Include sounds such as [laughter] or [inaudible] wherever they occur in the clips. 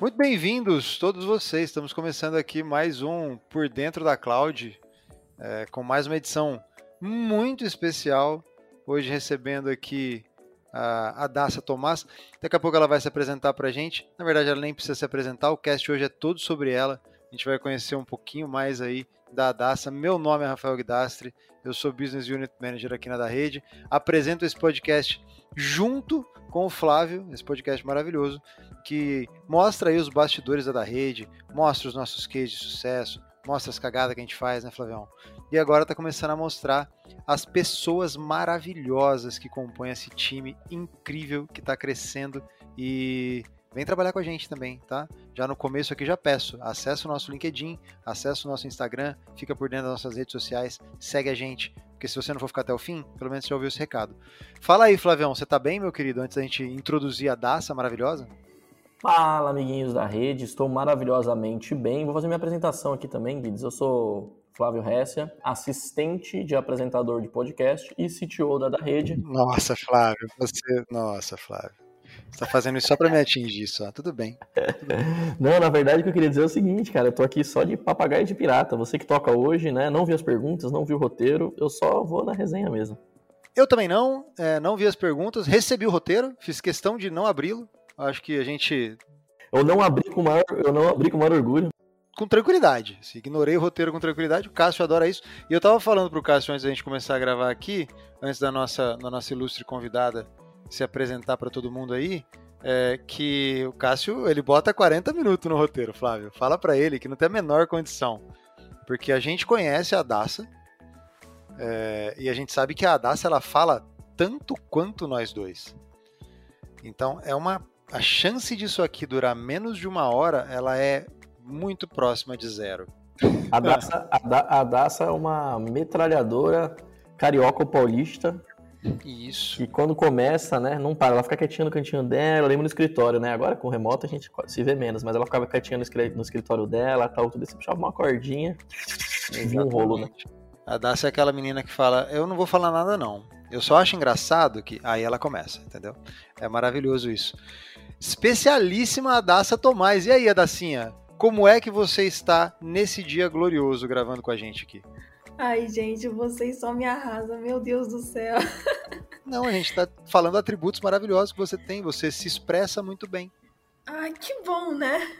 Muito bem-vindos todos vocês. Estamos começando aqui mais um Por Dentro da Cloud, é, com mais uma edição muito especial. Hoje recebendo aqui a, a Daça Tomás. Daqui a pouco ela vai se apresentar para a gente. Na verdade, ela nem precisa se apresentar. O cast hoje é todo sobre ela. A gente vai conhecer um pouquinho mais aí da Daça. Meu nome é Rafael Guidastre. Eu sou Business Unit Manager aqui na da Rede. Apresento esse podcast junto com o Flávio, esse podcast maravilhoso, que mostra aí os bastidores da, rede, mostra os nossos cases de sucesso, mostra as cagadas que a gente faz, né, Flavião? E agora está começando a mostrar as pessoas maravilhosas que compõem esse time incrível que está crescendo e vem trabalhar com a gente também, tá? Já no começo aqui já peço, acessa o nosso LinkedIn, acessa o nosso Instagram, fica por dentro das nossas redes sociais, segue a gente, porque se você não for ficar até o fim, pelo menos você já ouviu esse recado. Fala aí, Flavião, você tá bem, meu querido, antes da gente introduzir a Daça maravilhosa? Fala, amiguinhos da rede, estou maravilhosamente bem. Vou fazer minha apresentação aqui também, Guides. Eu sou Flávio Hessia, assistente de apresentador de podcast e CTO da, da rede. Nossa, Flávio, você. Nossa, Flávio. Você tá fazendo isso só para me atingir, só. Tudo bem. Tudo [laughs] bem. Não, na verdade, o que eu queria dizer é o seguinte, cara. Eu tô aqui só de papagaio de pirata. Você que toca hoje, né? Não vi as perguntas, não vi o roteiro. Eu só vou na resenha mesmo. Eu também não. É, não vi as perguntas. Recebi o roteiro. Fiz questão de não abri-lo. Acho que a gente. Eu não abri com maior, eu não abri com maior orgulho. Com tranquilidade. Se ignorei o roteiro com tranquilidade. O Cássio adora isso. E eu tava falando pro Cássio antes da gente começar a gravar aqui, antes da nossa, da nossa ilustre convidada se apresentar para todo mundo aí, é que o Cássio ele bota 40 minutos no roteiro, Flávio. Fala para ele que não tem a menor condição. Porque a gente conhece a Daça é, e a gente sabe que a Daça ela fala tanto quanto nós dois. Então é uma a chance disso aqui durar menos de uma hora, ela é muito próxima de zero. A Daça, a, da, a Daça é uma metralhadora carioca paulista isso. E quando começa, né, não para, ela fica quietinha no cantinho dela, lembra no escritório, né? Agora com remoto a gente se vê menos, mas ela ficava quietinha no escritório dela, tal, tudo isso, puxava uma cordinha e vinha um rolo, né? A Dacia é aquela menina que fala, eu não vou falar nada não. Eu só acho engraçado que aí ela começa, entendeu? É maravilhoso isso. Especialíssima a Dacia Tomás. E aí, Adacinha, como é que você está nesse dia glorioso gravando com a gente aqui? Ai, gente, vocês só me arrasam, meu Deus do céu. [laughs] Não, a gente tá falando atributos maravilhosos que você tem, você se expressa muito bem. Ai, que bom, né?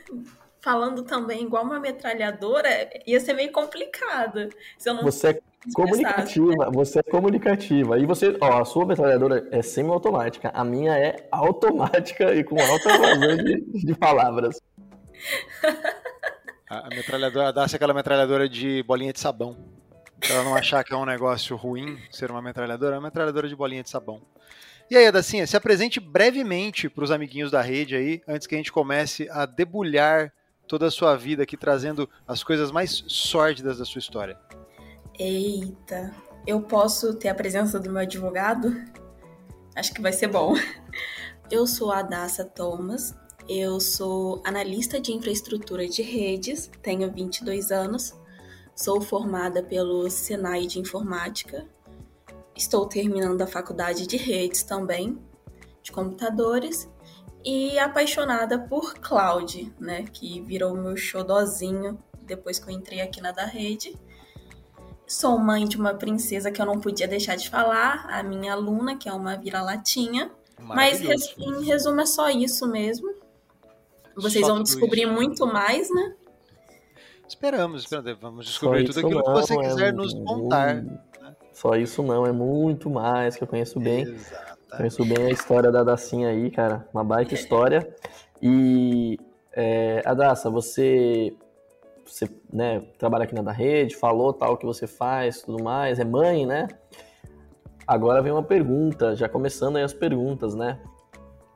Falando também igual uma metralhadora, ia ser meio complicado. Se eu não você é comunicativa, você é comunicativa. E você, ó, a sua metralhadora é semi-automática, a minha é automática e com alta vazão de, de palavras. [laughs] A, metralhadora, dá-se aquela metralhadora de bolinha de sabão. Pra ela não achar que é um negócio ruim ser uma metralhadora, é uma metralhadora de bolinha de sabão. E aí, Adacinha, se apresente brevemente para os amiguinhos da rede aí, antes que a gente comece a debulhar toda a sua vida aqui, trazendo as coisas mais sórdidas da sua história. Eita, eu posso ter a presença do meu advogado? Acho que vai ser bom. [laughs] Eu sou a Daça Thomas, eu sou analista de infraestrutura de redes, tenho 22 anos, Sou formada pelo Senai de Informática. Estou terminando a faculdade de redes também, de computadores, e apaixonada por cloud, né, que virou meu xodozinho depois que eu entrei aqui na da rede. Sou mãe de uma princesa que eu não podia deixar de falar, a minha aluna, que é uma vira-latinha. Mas em resumo é só isso mesmo. Vocês só vão descobrir isso. muito mais, né? Esperamos, esperamos. Vamos descobrir tudo aquilo não, que você quiser é nos contar. Né? Só isso não, é muito mais que eu conheço bem. Exatamente. Conheço bem a história da Dacinha aí, cara. Uma baita história. E, é, Adassa, você, você né, trabalha aqui na da rede, falou tal que você faz, tudo mais, é mãe, né? Agora vem uma pergunta, já começando aí as perguntas, né?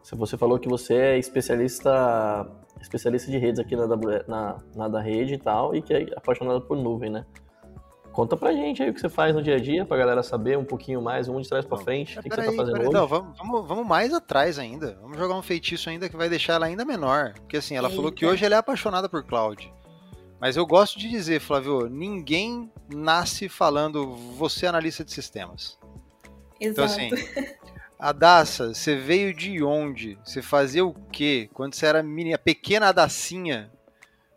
Você falou que você é especialista especialista de redes aqui na, na, na da rede e tal, e que é apaixonado por nuvem, né? Conta pra gente aí o que você faz no dia a dia, pra galera saber um pouquinho mais, vamos de trás pra frente, o que, que você tá fazendo hoje. Não, vamos, vamos, vamos, mais atrás ainda. Vamos jogar um feitiço ainda que vai deixar ela ainda menor. Porque assim, ela Eita. falou que hoje ela é apaixonada por cloud. Mas eu gosto de dizer, Flávio, ninguém nasce falando você é analista de sistemas. Exato. Então assim, [laughs] Adassa, você veio de onde? Você fazia o quê? Quando você era menina, pequena Adacinha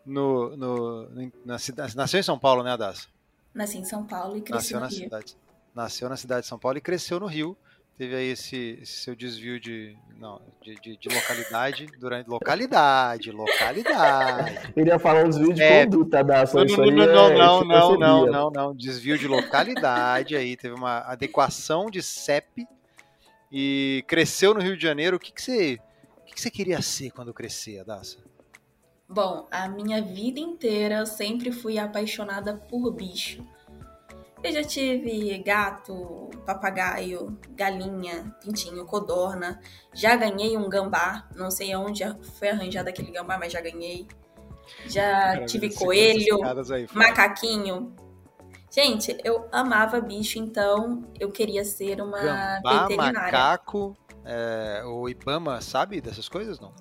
no, no, na cidade. Nasceu em São Paulo, né, Adassa? Nasci em São Paulo e cresci nasceu no na Rio. Cidade, nasceu na cidade de São Paulo e cresceu no Rio. Teve aí esse, esse seu desvio de, não, de, de, de, localidade durante. Localidade, localidade. [laughs] Ele ia falar um desvio de é, conduta da Não, não, não, não, é, não, não, não, não, não. Desvio de localidade aí, teve uma adequação de CEP e cresceu no Rio de Janeiro. O que, que você. O que, que você queria ser quando crescer, Adassa? Bom, a minha vida inteira eu sempre fui apaixonada por bicho. Eu já tive gato, papagaio, galinha, pintinho, codorna. Já ganhei um gambá. Não sei onde foi arranjado aquele gambá, mas já ganhei. Já Cara, tive coelho, aí, macaquinho. Gente, eu amava bicho, então eu queria ser uma gambá, veterinária. macaco, é, o Ibama sabe dessas coisas, não?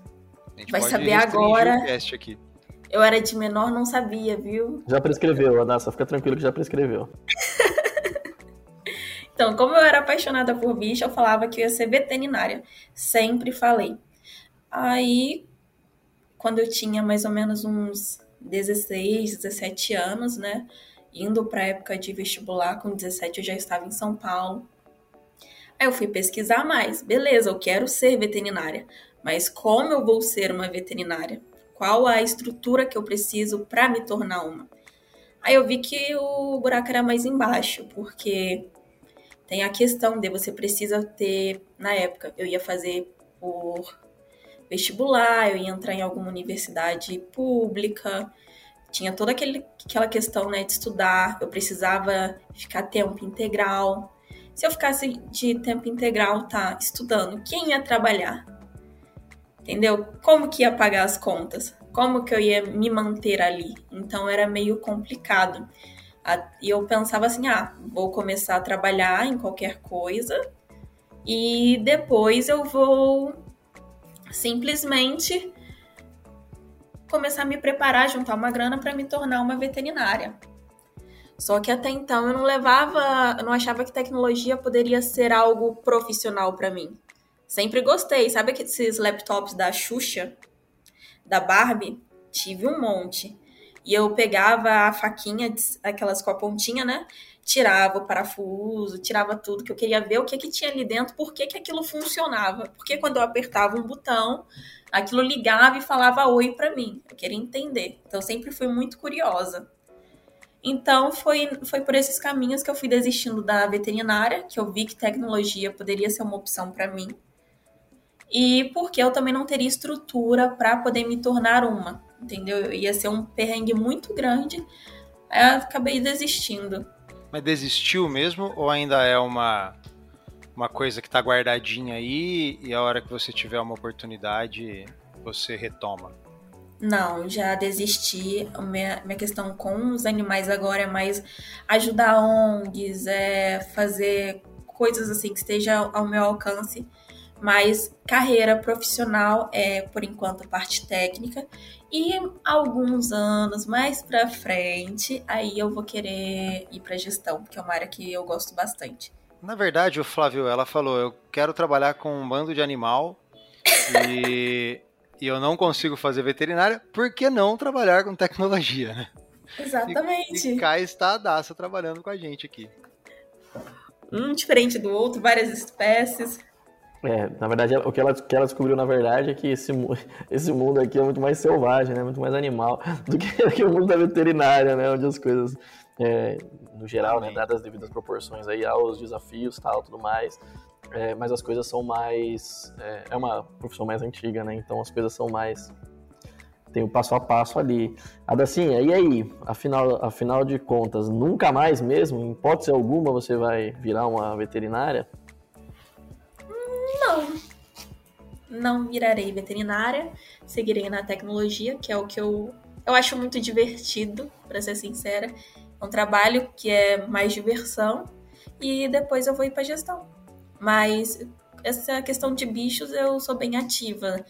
Vai saber agora. Eu era de menor, não sabia, viu? Já prescreveu, Adassa, fica tranquilo que já prescreveu. [laughs] então, como eu era apaixonada por bicho, eu falava que eu ia ser veterinária. Sempre falei. Aí, quando eu tinha mais ou menos uns 16, 17 anos, né? Indo para a época de vestibular, com 17 eu já estava em São Paulo. Aí eu fui pesquisar mais. Beleza, eu quero ser veterinária. Mas como eu vou ser uma veterinária? Qual a estrutura que eu preciso para me tornar uma? Aí eu vi que o buraco era mais embaixo, porque tem a questão de você precisa ter, na época, eu ia fazer por vestibular, eu ia entrar em alguma universidade pública, tinha toda aquele, aquela questão né, de estudar, eu precisava ficar tempo integral. Se eu ficasse de tempo integral, tá, estudando, quem ia trabalhar? Entendeu? Como que ia pagar as contas? Como que eu ia me manter ali? Então era meio complicado. E eu pensava assim: ah, vou começar a trabalhar em qualquer coisa e depois eu vou simplesmente começar a me preparar, juntar uma grana para me tornar uma veterinária. Só que até então eu não levava, eu não achava que tecnologia poderia ser algo profissional para mim. Sempre gostei. Sabe esses laptops da Xuxa? Da Barbie? Tive um monte. E eu pegava a faquinha, aquelas com a pontinha, né? Tirava o parafuso, tirava tudo, que eu queria ver o que, que tinha ali dentro, por que, que aquilo funcionava. Porque quando eu apertava um botão, aquilo ligava e falava oi para mim. Eu queria entender. Então, sempre fui muito curiosa. Então, foi, foi por esses caminhos que eu fui desistindo da veterinária, que eu vi que tecnologia poderia ser uma opção para mim e porque eu também não teria estrutura para poder me tornar uma, entendeu? Ia ser um perrengue muito grande, aí eu acabei desistindo. Mas desistiu mesmo ou ainda é uma uma coisa que está guardadinha aí e a hora que você tiver uma oportunidade você retoma? Não, já desisti. Minha, minha questão com os animais agora é mais ajudar ONGs, é fazer coisas assim que esteja ao meu alcance mas carreira profissional é por enquanto parte técnica e alguns anos mais para frente aí eu vou querer ir para gestão, porque é uma área que eu gosto bastante. Na verdade, o Flávio, ela falou, eu quero trabalhar com um bando de animal e, [laughs] e eu não consigo fazer veterinária, por que não trabalhar com tecnologia, né? Exatamente. E, e cá está a Daça trabalhando com a gente aqui. Um diferente do outro, várias espécies. É, na verdade, o que ela, que ela descobriu, na verdade, é que esse, [laughs] esse mundo aqui é muito mais selvagem, né? Muito mais animal [laughs] do que, que o mundo da veterinária, né? Onde as coisas, é, no geral, né? Dadas as devidas proporções aí aos desafios tal, tudo mais. É, mas as coisas são mais... É, é uma profissão mais antiga, né? Então as coisas são mais... Tem o passo a passo ali. Adacinha, e aí? Afinal, afinal de contas, nunca mais mesmo, em hipótese alguma, você vai virar uma veterinária? Não. Não virarei veterinária, seguirei na tecnologia, que é o que eu, eu acho muito divertido, para ser sincera. É um trabalho que é mais diversão e depois eu vou ir para gestão. Mas essa questão de bichos eu sou bem ativa.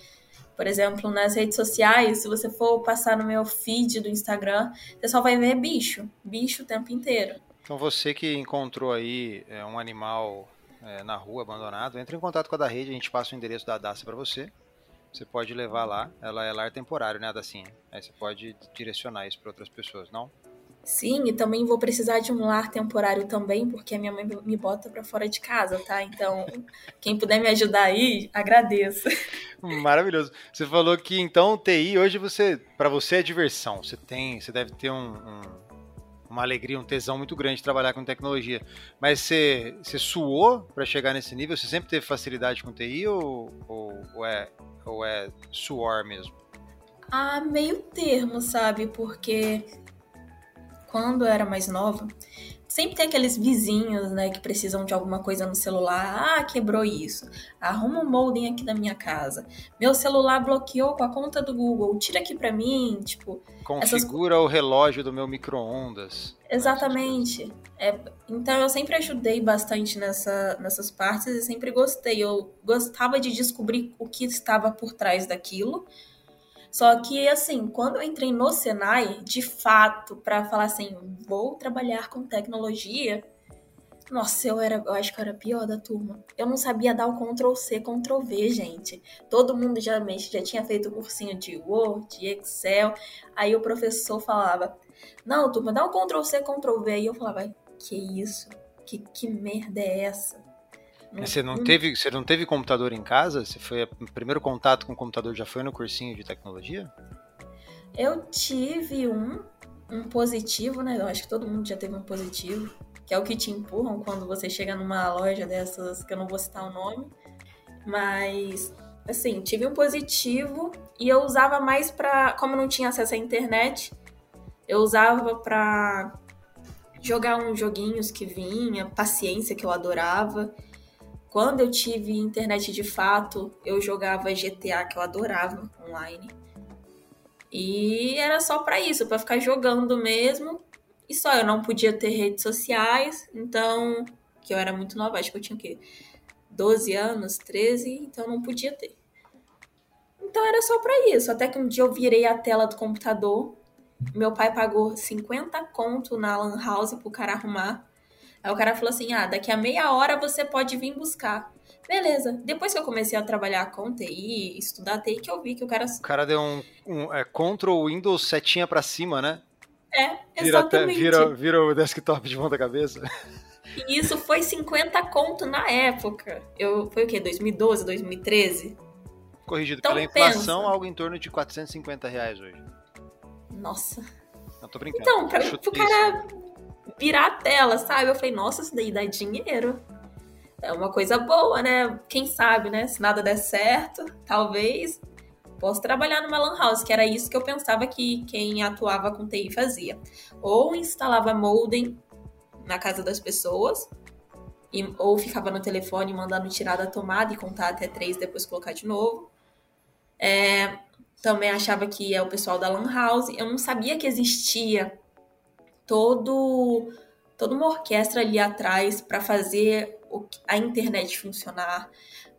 Por exemplo, nas redes sociais, se você for passar no meu feed do Instagram, você só vai ver bicho, bicho o tempo inteiro. Então você que encontrou aí é, um animal é, na rua, abandonado, entre em contato com a da rede, a gente passa o endereço da Daça para você. Você pode levar lá, ela é lar temporário, né, Dacinha? Aí você pode direcionar isso para outras pessoas, não? Sim, e também vou precisar de um lar temporário também, porque a minha mãe me bota para fora de casa, tá? Então, [laughs] quem puder me ajudar aí, agradeço. Maravilhoso. Você falou que então TI hoje você, para você é diversão. Você tem, você deve ter um, um, uma alegria, um tesão muito grande de trabalhar com tecnologia. Mas você, você suou para chegar nesse nível? Você sempre teve facilidade com TI ou, ou, ou é ou é suor mesmo? Ah, meio termo, sabe? Porque quando eu era mais nova, sempre tem aqueles vizinhos, né, que precisam de alguma coisa no celular. Ah, quebrou isso. Arruma um modem aqui da minha casa. Meu celular bloqueou com a conta do Google. Tira aqui para mim, tipo. Configura essas... o relógio do meu micro-ondas. Exatamente. É, então eu sempre ajudei bastante nessa, nessas partes e sempre gostei. Eu gostava de descobrir o que estava por trás daquilo só que, assim, quando eu entrei no Senai, de fato, para falar assim, vou trabalhar com tecnologia, nossa, eu era, eu acho que eu era pior da turma. Eu não sabia dar o Ctrl C, Ctrl V, gente. Todo mundo já, já tinha feito o cursinho de Word, de Excel. Aí o professor falava: Não, turma, dá um Ctrl C, Ctrl V. Aí eu falava: Que isso? Que, que merda é essa? Você não teve, você não teve computador em casa? Você foi o primeiro contato com o computador já foi no cursinho de tecnologia? Eu tive um, um positivo, né? Eu acho que todo mundo já teve um positivo, que é o que te empurram quando você chega numa loja dessas que eu não vou citar o nome, mas assim, tive um positivo e eu usava mais para, como não tinha acesso à internet, eu usava para jogar uns joguinhos que vinha, paciência que eu adorava. Quando eu tive internet de fato, eu jogava GTA, que eu adorava online. E era só para isso, para ficar jogando mesmo. E só, eu não podia ter redes sociais, então, que eu era muito nova, acho que eu tinha o quê? 12 anos, 13, então não podia ter. Então era só para isso, até que um dia eu virei a tela do computador. Meu pai pagou 50 conto na Lan House pro cara arrumar. Aí o cara falou assim: ah, daqui a meia hora você pode vir buscar. Beleza. Depois que eu comecei a trabalhar com TI, estudar TI, que eu vi que o cara. O cara deu um, um é, Ctrl Windows setinha pra cima, né? É, exatamente. Vira, vira, vira o desktop de ponta cabeça. E isso foi 50 conto na época. Eu, foi o quê? 2012, 2013? Corrigido então, pela inflação, pensa. algo em torno de 450 reais hoje. Nossa. Não tô brincando. Então, pra, pro cara virar a tela, sabe? Eu falei, nossa, isso daí dá dinheiro. É uma coisa boa, né? Quem sabe, né? Se nada der certo, talvez posso trabalhar numa lan house, que era isso que eu pensava que quem atuava com TI fazia. Ou instalava modem na casa das pessoas, e, ou ficava no telefone mandando tirar da tomada e contar até três, depois colocar de novo. É, também achava que é o pessoal da lan house. Eu não sabia que existia todo toda uma orquestra ali atrás para fazer a internet funcionar,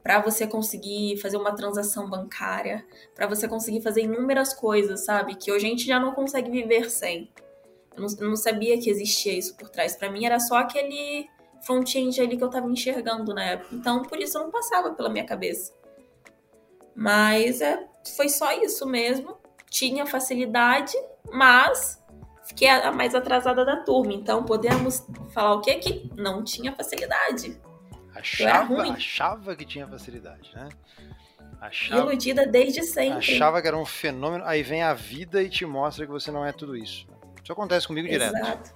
para você conseguir fazer uma transação bancária, para você conseguir fazer inúmeras coisas, sabe? Que hoje a gente já não consegue viver sem. Eu não, eu não sabia que existia isso por trás. Para mim era só aquele front-end ali que eu tava enxergando na época. Então, por isso não passava pela minha cabeça. Mas é, foi só isso mesmo. Tinha facilidade, mas fiquei a mais atrasada da turma. Então podemos falar o quê? Que não tinha facilidade. Achava, achava que tinha facilidade, né? Achava, Iludida desde sempre. Achava que era um fenômeno. Aí vem a vida e te mostra que você não é tudo isso. Isso acontece comigo Exato. direto.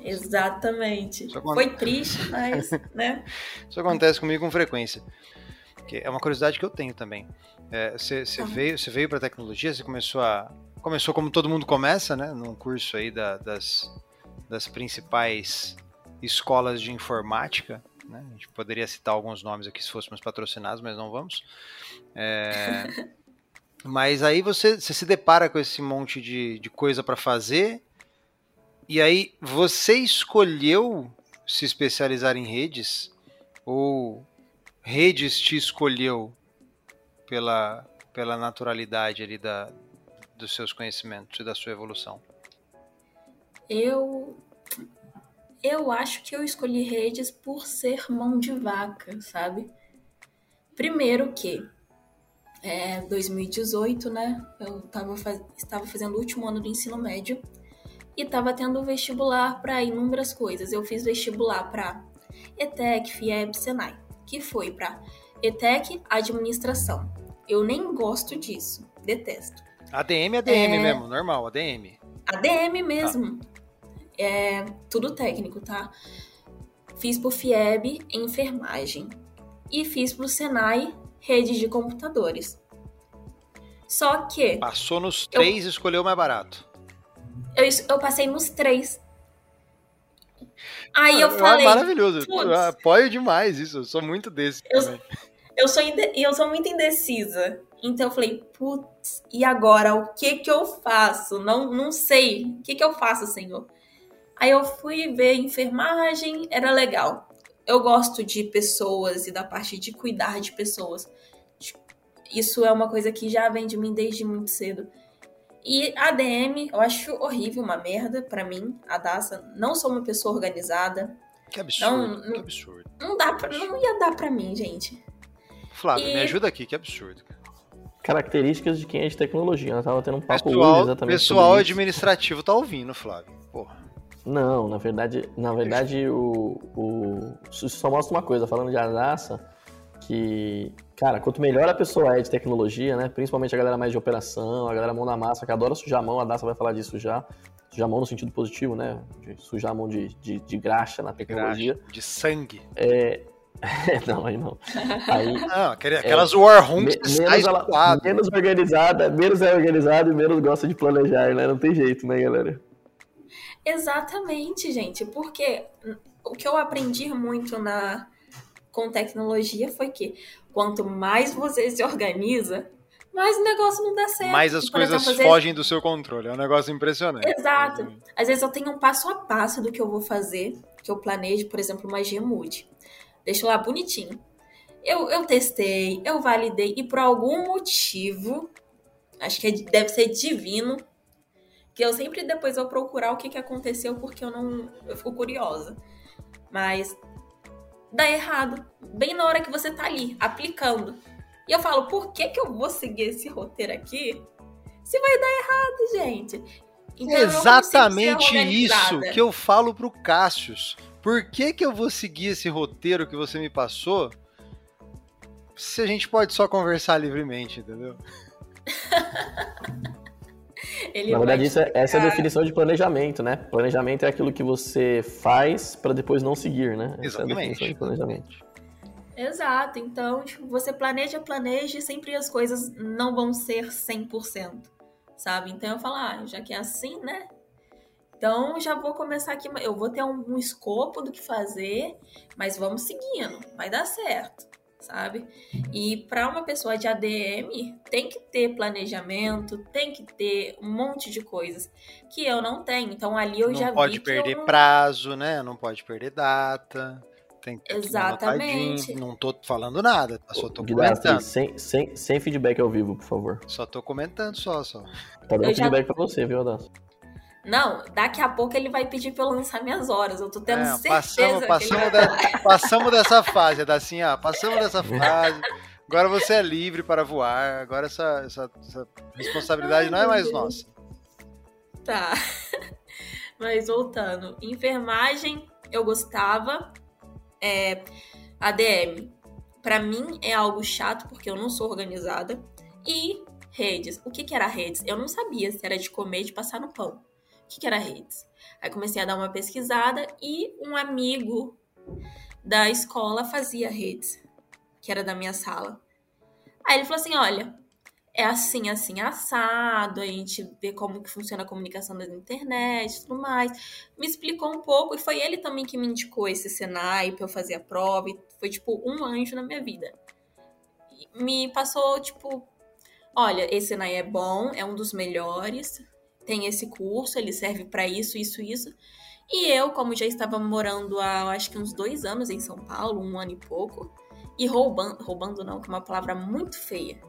Exatamente. Aconte... Foi triste, mas, [laughs] né? Isso acontece comigo com frequência. Que é uma curiosidade que eu tenho também. É, você, você, ah. veio, você veio para tecnologia, você começou a começou como todo mundo começa, né? Num curso aí da, das, das principais escolas de informática. Né? A gente poderia citar alguns nomes aqui se fôssemos patrocinados, mas não vamos. É... [laughs] mas aí você, você se depara com esse monte de, de coisa para fazer. E aí você escolheu se especializar em redes? Ou redes te escolheu pela, pela naturalidade ali da, dos seus conhecimentos e da sua evolução? Eu eu acho que eu escolhi redes por ser mão de vaca, sabe? Primeiro que é 2018, né? Eu tava faz... estava fazendo o último ano do ensino médio e estava tendo vestibular para inúmeras coisas. Eu fiz vestibular para ETEC, FIEB, Senai, que foi para ETEC, administração. Eu nem gosto disso, detesto. ADM é ADM é... mesmo, normal, ADM. ADM mesmo. Ah. É tudo técnico, tá? Fiz pro FIEB enfermagem e fiz pro Senai rede de computadores. Só que. Passou nos três e escolheu o mais barato. Eu, eu passei nos três. Aí eu falei. É maravilhoso. Eu apoio demais isso. Eu sou muito desse eu, também. Eu sou, eu sou muito indecisa. Então eu falei, putz, e agora? O que que eu faço? Não, não sei. O que que eu faço, senhor? Aí eu fui ver enfermagem, era legal. Eu gosto de pessoas e da parte de cuidar de pessoas. Isso é uma coisa que já vem de mim desde muito cedo. E ADM, eu acho horrível, uma merda para mim, a Daça. Não sou uma pessoa organizada. Que absurdo, não, que absurdo. Não, dá pra, não ia dar para mim, gente. Flávio, e... me ajuda aqui, que absurdo. Características de quem é de tecnologia. Eu tava tendo um papo pessoal, hoje exatamente. Pessoal administrativo tá ouvindo, Flávio. Porra. Não, na verdade, na verdade o, o, isso só mostra uma coisa, falando de Adaça, que, cara, quanto melhor a pessoa é de tecnologia, né? Principalmente a galera mais de operação, a galera mão na massa, que adora sujar a mão, a Daça vai falar disso já. Sujar a mão no sentido positivo, né? De sujar a mão de, de, de graxa na tecnologia. Graxa, de sangue. É, [laughs] não, aí não. Aí, [laughs] não, aquelas é, war rooms me, menos, ela, menos organizada, menos é organizada e menos gosta de planejar, né? Não tem jeito, né, galera? Exatamente, gente. Porque o que eu aprendi muito na com tecnologia foi que quanto mais você se organiza, mais o negócio não dá certo. Mais as coisas exemplo, fogem do seu controle. É um negócio impressionante. Exato. Às vezes eu tenho um passo a passo do que eu vou fazer, que eu planejo, por exemplo, uma Gmood. Deixo lá bonitinho. Eu, eu testei, eu validei e por algum motivo, acho que é, deve ser divino, que eu sempre depois vou procurar o que, que aconteceu porque eu não eu fico curiosa. Mas dá errado, bem na hora que você tá ali aplicando. E eu falo, por que que eu vou seguir esse roteiro aqui? Se vai dar errado, gente. Então, Exatamente isso que eu falo pro Cássius. Por que, que eu vou seguir esse roteiro que você me passou se a gente pode só conversar livremente, entendeu? [laughs] Na verdade, isso é, essa é a definição de planejamento, né? Planejamento é aquilo que você faz para depois não seguir, né? Essa Exatamente. é a definição de planejamento. Exato. Então, tipo, você planeja, planeja e sempre as coisas não vão ser 100%, sabe? Então eu falo, ah, já que é assim, né? Então já vou começar aqui, eu vou ter um, um escopo do que fazer, mas vamos seguindo, vai dar certo, sabe? E para uma pessoa de ADM, tem que ter planejamento, tem que ter um monte de coisas que eu não tenho. Então ali eu não já vi. Não pode perder não... prazo, né? Não pode perder data. Tem que ter Exatamente. Não tô falando nada, tá? só tô comentando. Sem, sem, sem feedback ao vivo, por favor. Só tô comentando só, só. Tá dando feedback já... pra você, viu, Adas? Não, daqui a pouco ele vai pedir pra eu lançar minhas horas. Eu tô tendo é, certeza passamos, passamos, de, passamos dessa fase, é assim, ó, passamos dessa fase. Agora você é livre para voar. Agora essa, essa, essa responsabilidade Ai, não é mais Deus. nossa. Tá. [laughs] Mas voltando. Enfermagem, eu gostava. É, ADM, para mim é algo chato porque eu não sou organizada. E redes. O que, que era redes? Eu não sabia se era de comer e de passar no pão que, que era redes? Aí comecei a dar uma pesquisada e um amigo da escola fazia redes, que era da minha sala. Aí ele falou assim: olha, é assim, assim, assado, a gente vê como que funciona a comunicação da internet e tudo mais. Me explicou um pouco, e foi ele também que me indicou esse Senai pra eu fazer a prova, e foi tipo um anjo na minha vida. Me passou, tipo, olha, esse Senai é bom, é um dos melhores, tem esse curso, ele serve para isso, isso, isso. E eu, como já estava morando há acho que uns dois anos em São Paulo, um ano e pouco, e roubando, roubando não, que é uma palavra muito feia,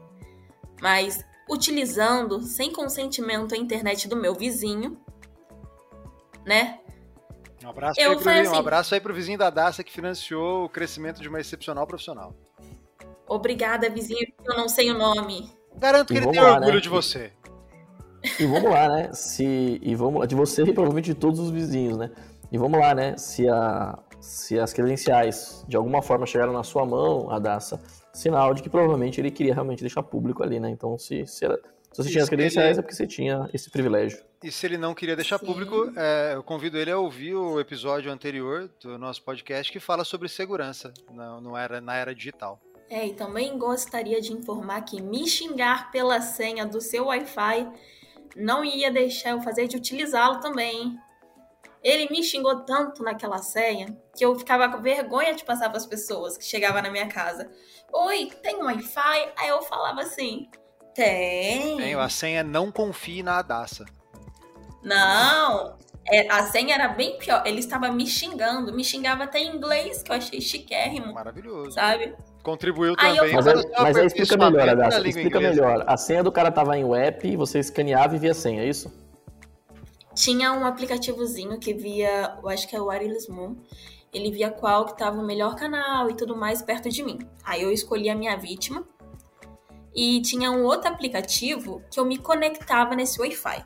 mas utilizando sem consentimento a internet do meu vizinho, né? Um abraço, eu aí pro, assim, um abraço aí pro vizinho da Daça que financiou o crescimento de uma excepcional profissional. Obrigada, vizinho, eu não sei o nome. Garanto que ele tem lá, orgulho né? de você. E vamos lá, né? Se, e vamos de você e provavelmente de todos os vizinhos, né? E vamos lá, né? Se, a, se as credenciais de alguma forma chegaram na sua mão, a Daça, sinal de que provavelmente ele queria realmente deixar público ali, né? Então, se, se, era, se você tinha as credenciais, ele... é porque você tinha esse privilégio. E se ele não queria deixar Sim. público, é, eu convido ele a ouvir o episódio anterior do nosso podcast que fala sobre segurança na, no era, na era digital. É, e também gostaria de informar que me xingar pela senha do seu Wi-Fi não ia deixar eu fazer de utilizá-lo também. Ele me xingou tanto naquela senha que eu ficava com vergonha de passar para as pessoas que chegavam na minha casa. Oi, tem Wi-Fi? Aí eu falava assim: tem. Tenho, a senha não confie na Adassa. Não, é, a senha era bem pior. Ele estava me xingando, me xingava até em inglês, que eu achei chiquérrimo. Maravilhoso. Sabe? Contribuiu aí também. Mas, aí, mas aí explica melhor, Adassa. Explica inglesa. melhor. A senha do cara tava em web, você escaneava e via a senha, é isso? Tinha um aplicativozinho que via, eu acho que é o Wireless Moon. Ele via qual que tava o melhor canal e tudo mais perto de mim. Aí eu escolhi a minha vítima. E tinha um outro aplicativo que eu me conectava nesse Wi-Fi.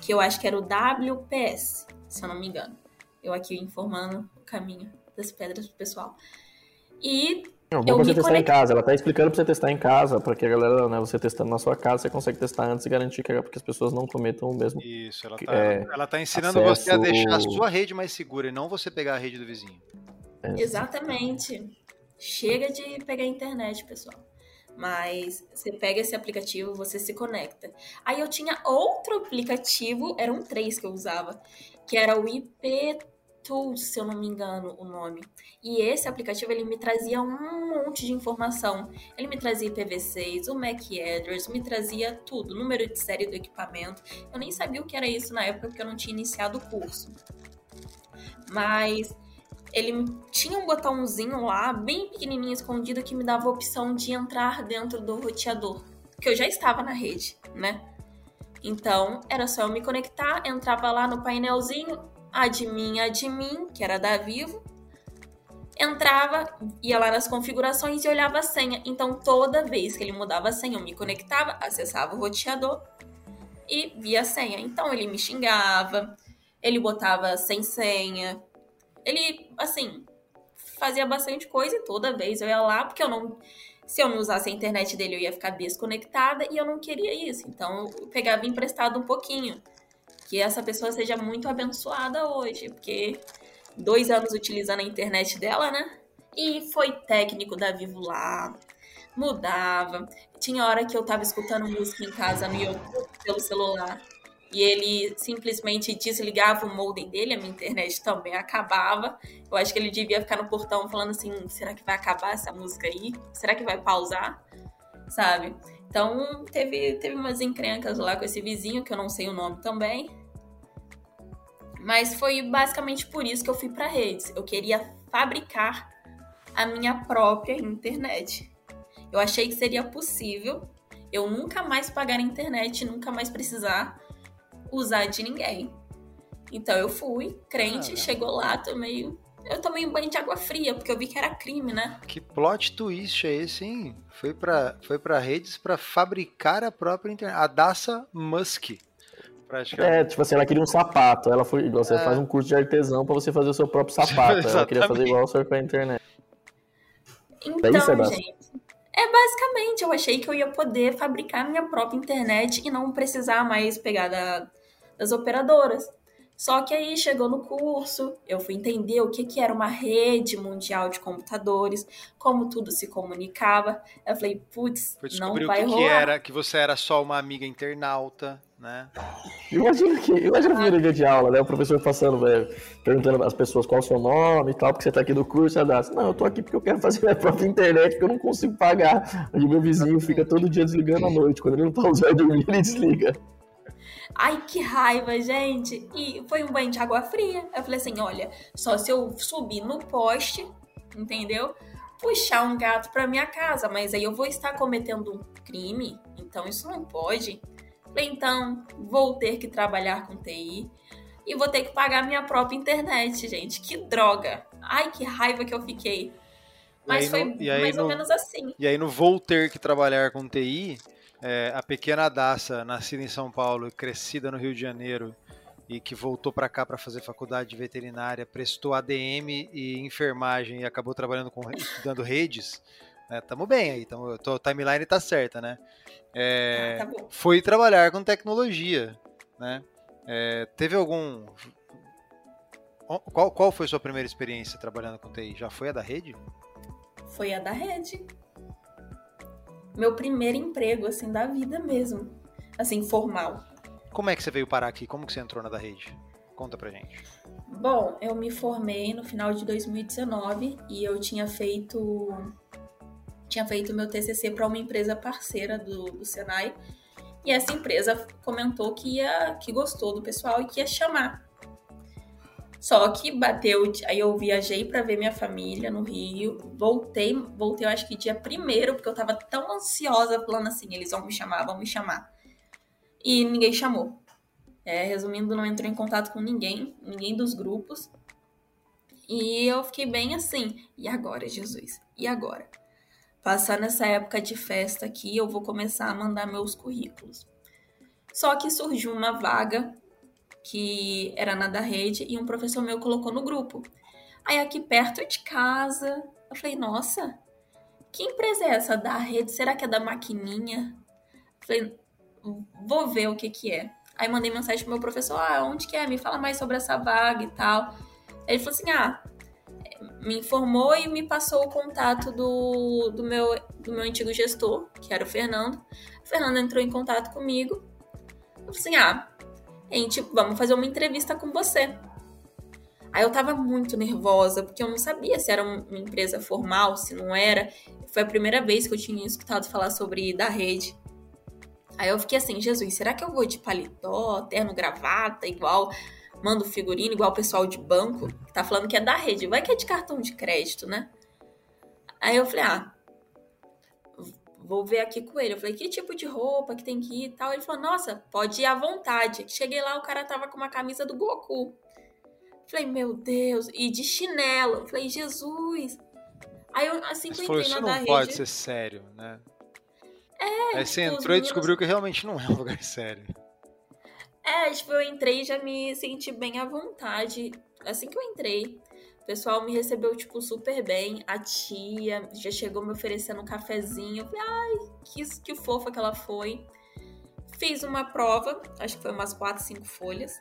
Que eu acho que era o WPS, se eu não me engano. Eu aqui informando o caminho das pedras pro pessoal. E não, bom você testar em casa. Ela tá explicando pra você testar em casa, para que a galera, né, você testando na sua casa, você consegue testar antes e garantir que, que as pessoas não cometam o mesmo. Isso, ela tá, é, ela tá ensinando acesso... você a deixar a sua rede mais segura e não você pegar a rede do vizinho. É. Exatamente. Chega de pegar a internet, pessoal. Mas você pega esse aplicativo, você se conecta. Aí eu tinha outro aplicativo, eram três que eu usava, que era o IP Tools, se eu não me engano o nome. E esse aplicativo ele me trazia um monte de informação. Ele me trazia IPv6, o MAC address, me trazia tudo, número de série do equipamento. Eu nem sabia o que era isso na época porque eu não tinha iniciado o curso. Mas ele tinha um botãozinho lá, bem pequenininho escondido, que me dava a opção de entrar dentro do roteador, que eu já estava na rede, né? Então, era só eu me conectar, entrava lá no painelzinho, admin, admin, que era da Vivo, entrava, ia lá nas configurações e olhava a senha. Então, toda vez que ele mudava a senha, eu me conectava, acessava o roteador e via a senha. Então, ele me xingava, ele botava sem senha, ele, assim, fazia bastante coisa e toda vez eu ia lá, porque eu não. Se eu não usasse a internet dele, eu ia ficar desconectada e eu não queria isso. Então, eu pegava emprestado um pouquinho que essa pessoa seja muito abençoada hoje, porque dois anos utilizando a internet dela, né? E foi técnico da Vivo lá, mudava. Tinha hora que eu tava escutando música em casa no YouTube pelo celular e ele simplesmente desligava o modem dele, a minha internet também acabava. Eu acho que ele devia ficar no portão falando assim: será que vai acabar essa música aí? Será que vai pausar? Sabe? Então teve, teve umas encrencas lá com esse vizinho, que eu não sei o nome também. Mas foi basicamente por isso que eu fui para redes. Eu queria fabricar a minha própria internet. Eu achei que seria possível eu nunca mais pagar a internet, nunca mais precisar usar de ninguém. Então eu fui, crente, ah, chegou lá, tomei. Eu tomei um banho de água fria, porque eu vi que era crime, né? Que plot twist é esse, hein? Foi para foi pra redes para fabricar a própria internet. A Daça Musk praticamente. É, tipo assim, ela queria um sapato. Ela foi, você é. faz um curso de artesão para você fazer o seu próprio [laughs] sapato. ela queria fazer igual o senhor com a internet. Então, é gente, é basicamente, eu achei que eu ia poder fabricar minha própria internet e não precisar mais pegar da, das operadoras. Só que aí chegou no curso, eu fui entender o que, que era uma rede mundial de computadores, como tudo se comunicava. Eu falei, putz, não vai que rolar. Que era que você era só uma amiga internauta né? Imagina que, imagina a primeiro dia de aula, né? O professor passando, velho, perguntando às pessoas qual é o seu nome e tal, porque você tá aqui do curso, e dá não, eu tô aqui porque eu quero fazer minha própria internet, porque eu não consigo pagar. E meu vizinho fica todo dia desligando à noite, quando ele não tá usando dormir, ele desliga. Ai, que raiva, gente! E foi um banho de água fria. Eu falei assim: olha, só se eu subir no poste, entendeu? Puxar um gato pra minha casa, mas aí eu vou estar cometendo um crime, então isso não pode. Então, vou ter que trabalhar com TI. e vou ter que pagar minha própria internet, gente. Que droga! Ai, que raiva que eu fiquei. Mas foi no, mais no, ou menos assim. E aí, no vou ter que trabalhar com TI, é, a pequena Daça, nascida em São Paulo, crescida no Rio de Janeiro e que voltou para cá para fazer faculdade de veterinária, prestou ADM e enfermagem e acabou trabalhando com estudando redes. Né? Tamo bem aí, então a timeline tá certa, né? É, ah, tá foi trabalhar com tecnologia, né? É, teve algum qual, qual foi sua primeira experiência trabalhando com TI? Já foi a da rede? Foi a da rede meu primeiro emprego, assim, da vida mesmo. Assim, formal. Como é que você veio parar aqui? Como que você entrou na da rede? Conta pra gente. Bom, eu me formei no final de 2019 e eu tinha feito tinha feito meu TCC para uma empresa parceira do, do Senai. E essa empresa comentou que ia que gostou do pessoal e que ia chamar. Só que bateu, aí eu viajei para ver minha família no Rio, voltei, voltei eu acho que dia primeiro, porque eu tava tão ansiosa falando assim, eles vão me chamar, vão me chamar. E ninguém chamou. É, resumindo, não entrou em contato com ninguém, ninguém dos grupos. E eu fiquei bem assim, e agora, Jesus? E agora? Passar nessa época de festa aqui, eu vou começar a mandar meus currículos. Só que surgiu uma vaga que era na da rede, e um professor meu colocou no grupo. Aí aqui perto de casa, eu falei, nossa, que empresa é essa da rede? Será que é da maquininha? Eu falei, vou ver o que que é. Aí mandei mensagem pro meu professor, ah, onde que é? Me fala mais sobre essa vaga e tal. Ele falou assim, ah, me informou e me passou o contato do, do, meu, do meu antigo gestor, que era o Fernando. O Fernando entrou em contato comigo. Eu falei assim, ah, gente, vamos fazer uma entrevista com você. Aí eu tava muito nervosa, porque eu não sabia se era uma empresa formal, se não era. Foi a primeira vez que eu tinha escutado falar sobre da rede. Aí eu fiquei assim, Jesus, será que eu vou de paletó, terno, gravata, igual mando figurino, igual o pessoal de banco, que tá falando que é da rede, vai que é de cartão de crédito, né? Aí eu falei, ah, vou ver aqui com ele. Eu falei, que tipo de roupa que tem que ir e tal? Ele falou, nossa, pode ir à vontade. Cheguei lá, o cara tava com uma camisa do Goku. Falei, meu Deus, e de chinelo. Falei, Jesus. Aí eu, assim que eu entrei na da rede... não pode ser sério, né? É, Aí você tipo, entrou e descobriu que realmente não é um [laughs] lugar sério. É, tipo, eu entrei e já me senti bem à vontade. Assim que eu entrei, o pessoal me recebeu, tipo, super bem. A tia já chegou me oferecendo um cafezinho. Falei, ai, que, que fofa que ela foi. Fiz uma prova, acho que foi umas 4, 5 folhas.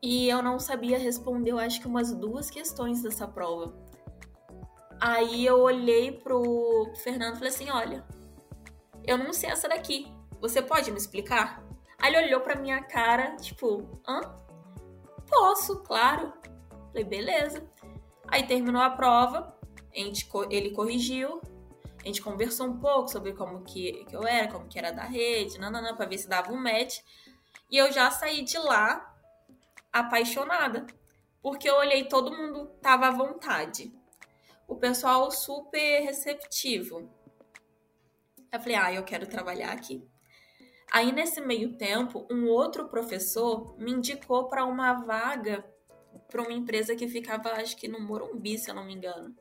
E eu não sabia responder, eu acho que umas duas questões dessa prova. Aí eu olhei pro Fernando e falei assim: olha, eu não sei essa daqui. Você pode me explicar? Aí ele olhou pra minha cara, tipo, hã? Posso, claro. Falei, beleza. Aí terminou a prova, a gente, ele corrigiu, a gente conversou um pouco sobre como que, que eu era, como que era da rede, nananã, pra ver se dava um match. E eu já saí de lá apaixonada, porque eu olhei, todo mundo tava à vontade. O pessoal super receptivo. Eu falei, ah, eu quero trabalhar aqui. Aí, nesse meio tempo, um outro professor me indicou para uma vaga para uma empresa que ficava, acho que no Morumbi, se eu não me engano.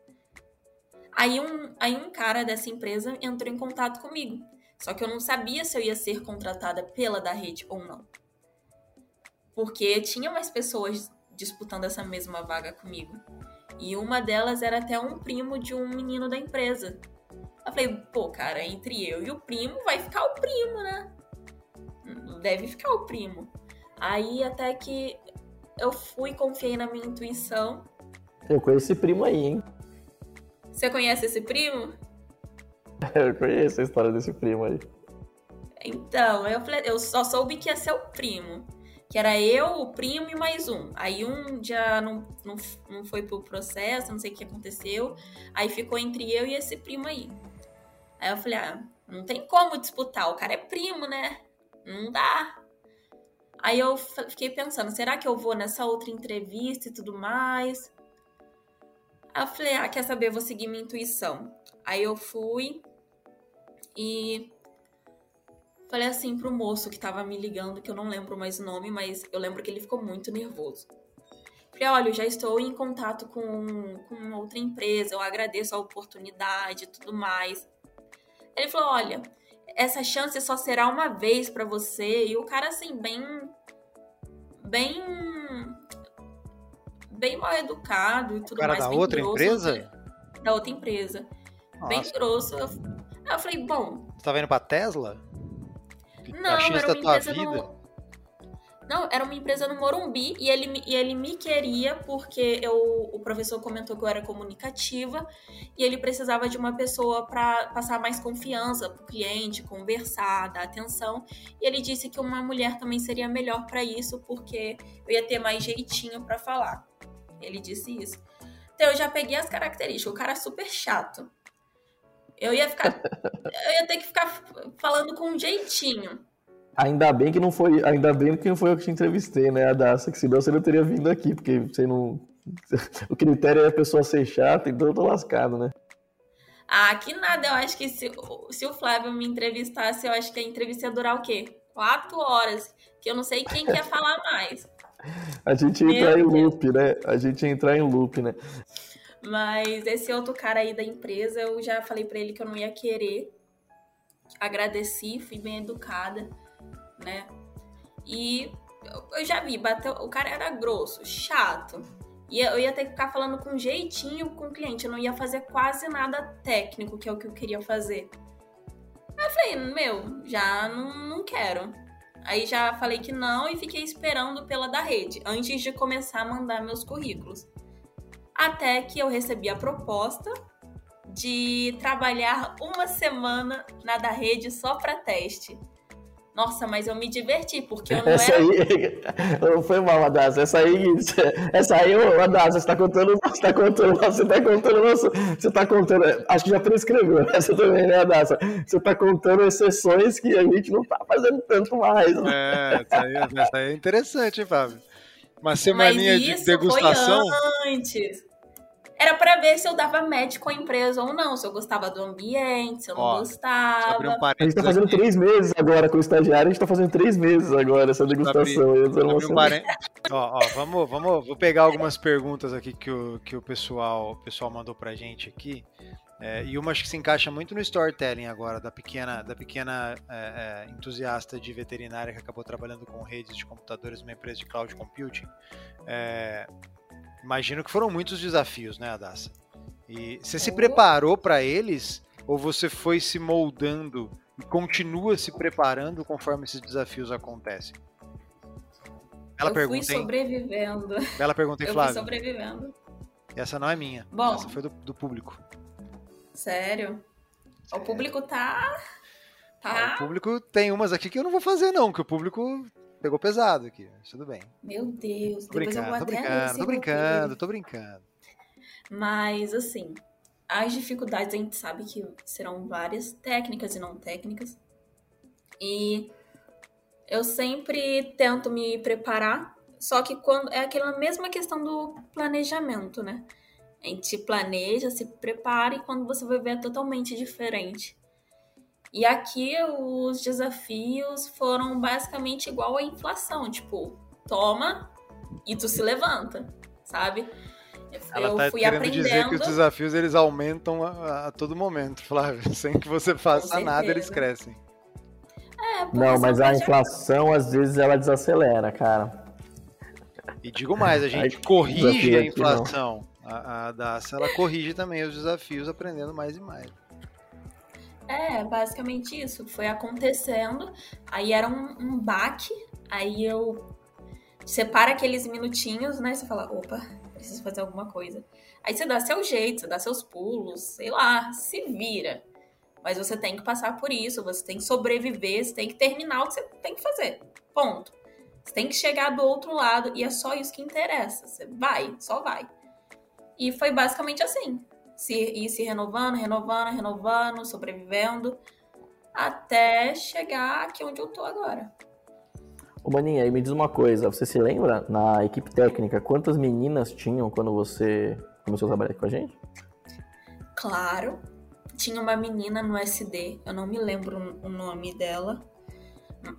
Aí um, aí um cara dessa empresa entrou em contato comigo. Só que eu não sabia se eu ia ser contratada pela da rede ou não. Porque tinha mais pessoas disputando essa mesma vaga comigo. E uma delas era até um primo de um menino da empresa. Eu falei, pô, cara, entre eu e o primo vai ficar o primo, né? Deve ficar o primo. Aí até que eu fui, confiei na minha intuição. Eu conheço esse primo aí, hein? Você conhece esse primo? [laughs] Eu conheço a história desse primo aí. Então, eu, falei, eu só soube que ia ser o primo. Que era eu, o primo e mais um. Aí um já não, não, não foi pro processo, não sei o que aconteceu. Aí ficou entre eu e esse primo aí. Aí eu falei, ah, não tem como disputar, o cara é primo, né? Não dá. Aí eu fiquei pensando, será que eu vou nessa outra entrevista e tudo mais? Aí eu falei, ah, quer saber, eu vou seguir minha intuição. Aí eu fui e falei assim pro moço que tava me ligando, que eu não lembro mais o nome, mas eu lembro que ele ficou muito nervoso. Falei, olha, eu já estou em contato com, com outra empresa, eu agradeço a oportunidade e tudo mais. Ele falou, olha, essa chance só será uma vez para você. E o cara, assim, bem. Bem. Bem mal educado e tudo o cara mais. Da outra grosso, empresa? Da outra empresa. Nossa. Bem grosso. Eu, eu falei, bom. Você tá vendo pra Tesla? Não, era uma empresa no, não, era uma empresa no Morumbi e ele, e ele me queria porque eu, o professor comentou que eu era comunicativa e ele precisava de uma pessoa para passar mais confiança para o cliente, conversar, dar atenção. E ele disse que uma mulher também seria melhor para isso porque eu ia ter mais jeitinho para falar. Ele disse isso. Então eu já peguei as características. O cara é super chato. Eu ia ficar. [laughs] eu ia ter que ficar falando com um jeitinho. Ainda bem que não foi, ainda bem que não foi eu que te entrevistei, né, a Daça, que senão você não teria vindo aqui, porque você não. [laughs] O critério é a pessoa ser chata, então eu tô lascado, né? Ah, que nada, eu acho que se, se o Flávio me entrevistasse, eu acho que a entrevista ia durar o quê? Quatro horas, que eu não sei quem quer falar mais. A gente ia entrar Meu em loop, né? A gente ia entrar em loop, né? Mas esse outro cara aí da empresa, eu já falei para ele que eu não ia querer. Agradeci, fui bem educada né? E eu já vi, bateu, o cara era grosso, chato. E eu ia ter que ficar falando com jeitinho com o cliente, eu não ia fazer quase nada técnico, que é o que eu queria fazer. Aí eu falei, meu, já não, não quero. Aí já falei que não e fiquei esperando pela da rede, antes de começar a mandar meus currículos. Até que eu recebi a proposta de trabalhar uma semana na da rede só para teste. Nossa, mas eu me diverti, porque eu não essa era... Aí, foi mal, Adassa. Essa aí, essa aí, Adassa, você tá contando, você tá contando, você tá contando, nossa, você tá contando, acho que já prescreveu essa também, né, Adassa? Você tá contando exceções que a gente não tá fazendo tanto mais. Né? É, essa aí, essa aí é interessante, hein, Fábio? Uma semaninha de degustação. Foi antes. Era para ver se eu dava match com a empresa ou não, se eu gostava do ambiente, se eu não Ó, gostava. Um a gente tá fazendo aqui. três meses agora com o estagiário, a gente tá fazendo três meses agora essa degustação. Abri, um ó, ó, vamos, vamos, vou pegar algumas perguntas aqui que o, que o pessoal, o pessoal mandou pra gente aqui. É, e uma acho que se encaixa muito no storytelling agora, da pequena, da pequena é, é, entusiasta de veterinária que acabou trabalhando com redes de computadores numa empresa de cloud computing. É, Imagino que foram muitos desafios, né, Adassa? E você se preparou para eles ou você foi se moldando e continua se preparando conforme esses desafios acontecem? Bela eu pergunta, fui sobrevivendo. Hein? Bela pergunta, hein, Flávio? Eu fui sobrevivendo. Essa não é minha. Bom, essa foi do, do público. Sério? O público tá... tá... Ah, o público tem umas aqui que eu não vou fazer, não, que o público pegou pesado aqui, mas tudo bem. Meu Deus, tô brincando, tô brincando, tô brincando, tô brincando. Mas assim, as dificuldades a gente sabe que serão várias, técnicas e não técnicas. E eu sempre tento me preparar, só que quando é aquela mesma questão do planejamento, né? A gente planeja, se prepara e quando você vai ver é totalmente diferente. E aqui os desafios foram basicamente igual à inflação, tipo, toma e tu se levanta, sabe? Ela tá fui querendo aprendendo... dizer que os desafios eles aumentam a, a todo momento, Flávio. [laughs] Sem que você faça nada, eles crescem. É, Não, mas a inflação às vezes ela desacelera, cara. E digo mais, a gente Aí, corrige a inflação. A, a DASA, ela corrige também os desafios aprendendo mais e mais. É, basicamente isso. Foi acontecendo. Aí era um, um baque. Aí eu separa aqueles minutinhos, né? Você fala, opa, preciso fazer alguma coisa. Aí você dá seu jeito, você dá seus pulos, sei lá, se vira. Mas você tem que passar por isso, você tem que sobreviver, você tem que terminar o que você tem que fazer. Ponto. Você tem que chegar do outro lado e é só isso que interessa. Você vai, só vai. E foi basicamente assim se, ir se renovando, renovando, renovando, sobrevivendo, até chegar aqui onde eu tô agora. Ô Maninha, aí me diz uma coisa, você se lembra na equipe técnica quantas meninas tinham quando você começou a trabalhar com a gente? Claro, tinha uma menina no SD, eu não me lembro o nome dela,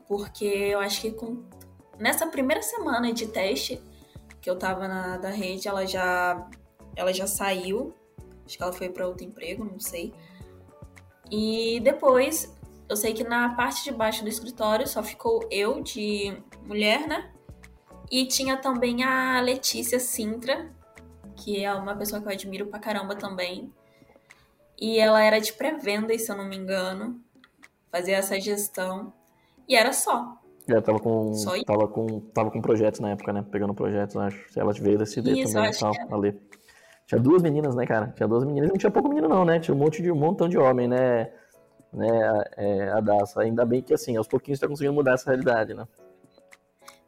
Porque eu acho que com... nessa primeira semana de teste que eu tava na da rede, ela já ela já saiu. Acho que ela foi para outro emprego, não sei. E depois, eu sei que na parte de baixo do escritório só ficou eu de mulher, né? E tinha também a Letícia Sintra, que é uma pessoa que eu admiro pra caramba também. E ela era de pré-venda, se eu não me engano. Fazia essa gestão. E era só. É, tava com, tava com, tava com projetos na época, né? Pegando projetos, acho. Ela veio desse também e tal, ali. Tinha duas meninas, né, cara? Tinha duas meninas. Não tinha pouco menino, não, né? Tinha um monte de um montão de homem, né? né é, a Daça. Ainda bem que, assim, aos pouquinhos está conseguindo mudar essa realidade, né?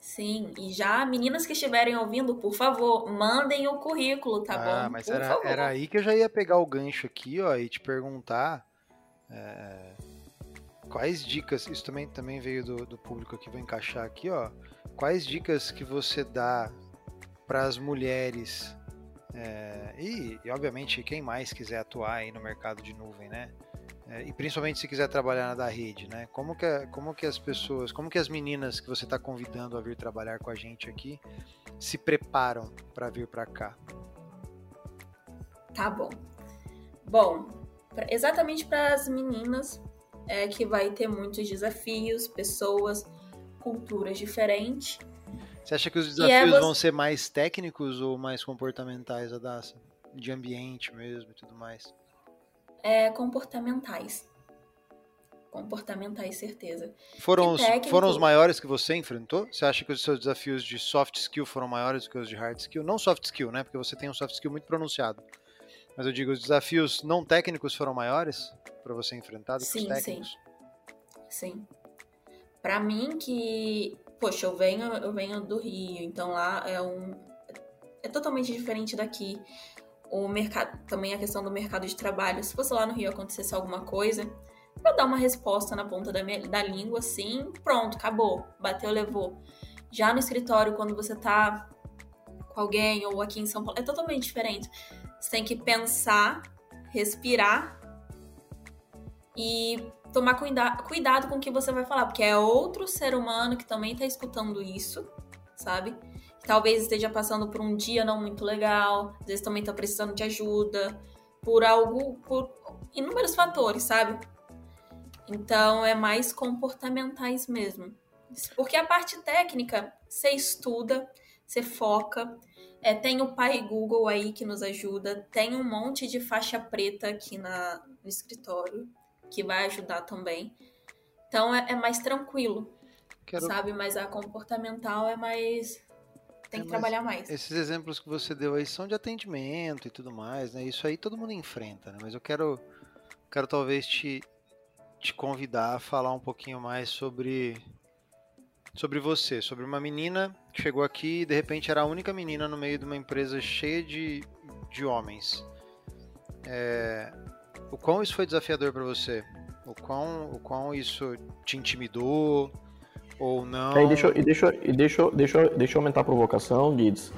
Sim, e já meninas que estiverem ouvindo, por favor, mandem o currículo, tá ah, bom? mas era, era aí que eu já ia pegar o gancho aqui, ó, e te perguntar é, quais dicas, isso também, também veio do, do público aqui, vou encaixar aqui, ó, quais dicas que você dá para as mulheres é, e, e, obviamente, quem mais quiser atuar aí no mercado de nuvem, né? É, e principalmente se quiser trabalhar na da rede, né? Como que, como que as pessoas, como que as meninas que você está convidando a vir trabalhar com a gente aqui se preparam para vir para cá? Tá bom. Bom, pra, exatamente para as meninas é que vai ter muitos desafios, pessoas, culturas diferentes. Você acha que os é desafios você... vão ser mais técnicos ou mais comportamentais, Adassa? De ambiente mesmo e tudo mais? É, comportamentais. Comportamentais, certeza. Foram os, técnico... foram os maiores que você enfrentou? Você acha que os seus desafios de soft skill foram maiores do que os de hard skill? Não soft skill, né? Porque você tem um soft skill muito pronunciado. Mas eu digo, os desafios não técnicos foram maiores para você enfrentar do que sim, os técnicos? Sim, sim. Para mim que poxa, eu venho, eu venho do Rio, então lá é um é totalmente diferente daqui. O mercado, também a questão do mercado de trabalho. Se fosse lá no Rio acontecesse alguma coisa, eu dar uma resposta na ponta da, minha, da língua assim, pronto, acabou, bateu, levou. Já no escritório, quando você tá com alguém ou aqui em São Paulo, é totalmente diferente. Você tem que pensar, respirar e tomar cuida cuidado com o que você vai falar, porque é outro ser humano que também tá escutando isso, sabe? Talvez esteja passando por um dia não muito legal, às vezes também tá precisando de ajuda, por algo, por inúmeros fatores, sabe? Então é mais comportamentais mesmo. Porque a parte técnica, você estuda, você foca. É, tem o pai Google aí que nos ajuda, tem um monte de faixa preta aqui na, no escritório que vai ajudar também. Então é, é mais tranquilo, Quero... sabe? Mas a comportamental é mais. Tem é, que trabalhar mais. Esses exemplos que você deu aí são de atendimento e tudo mais, né? Isso aí todo mundo enfrenta, né? Mas eu quero, quero talvez te, te convidar a falar um pouquinho mais sobre sobre você, sobre uma menina que chegou aqui e de repente era a única menina no meio de uma empresa cheia de, de homens. É, o quão isso foi desafiador para você? O quão, o quão isso te intimidou ou não? É, e deixa, e deixa, e deixa, deixa, deixa eu aumentar a provocação, Guides.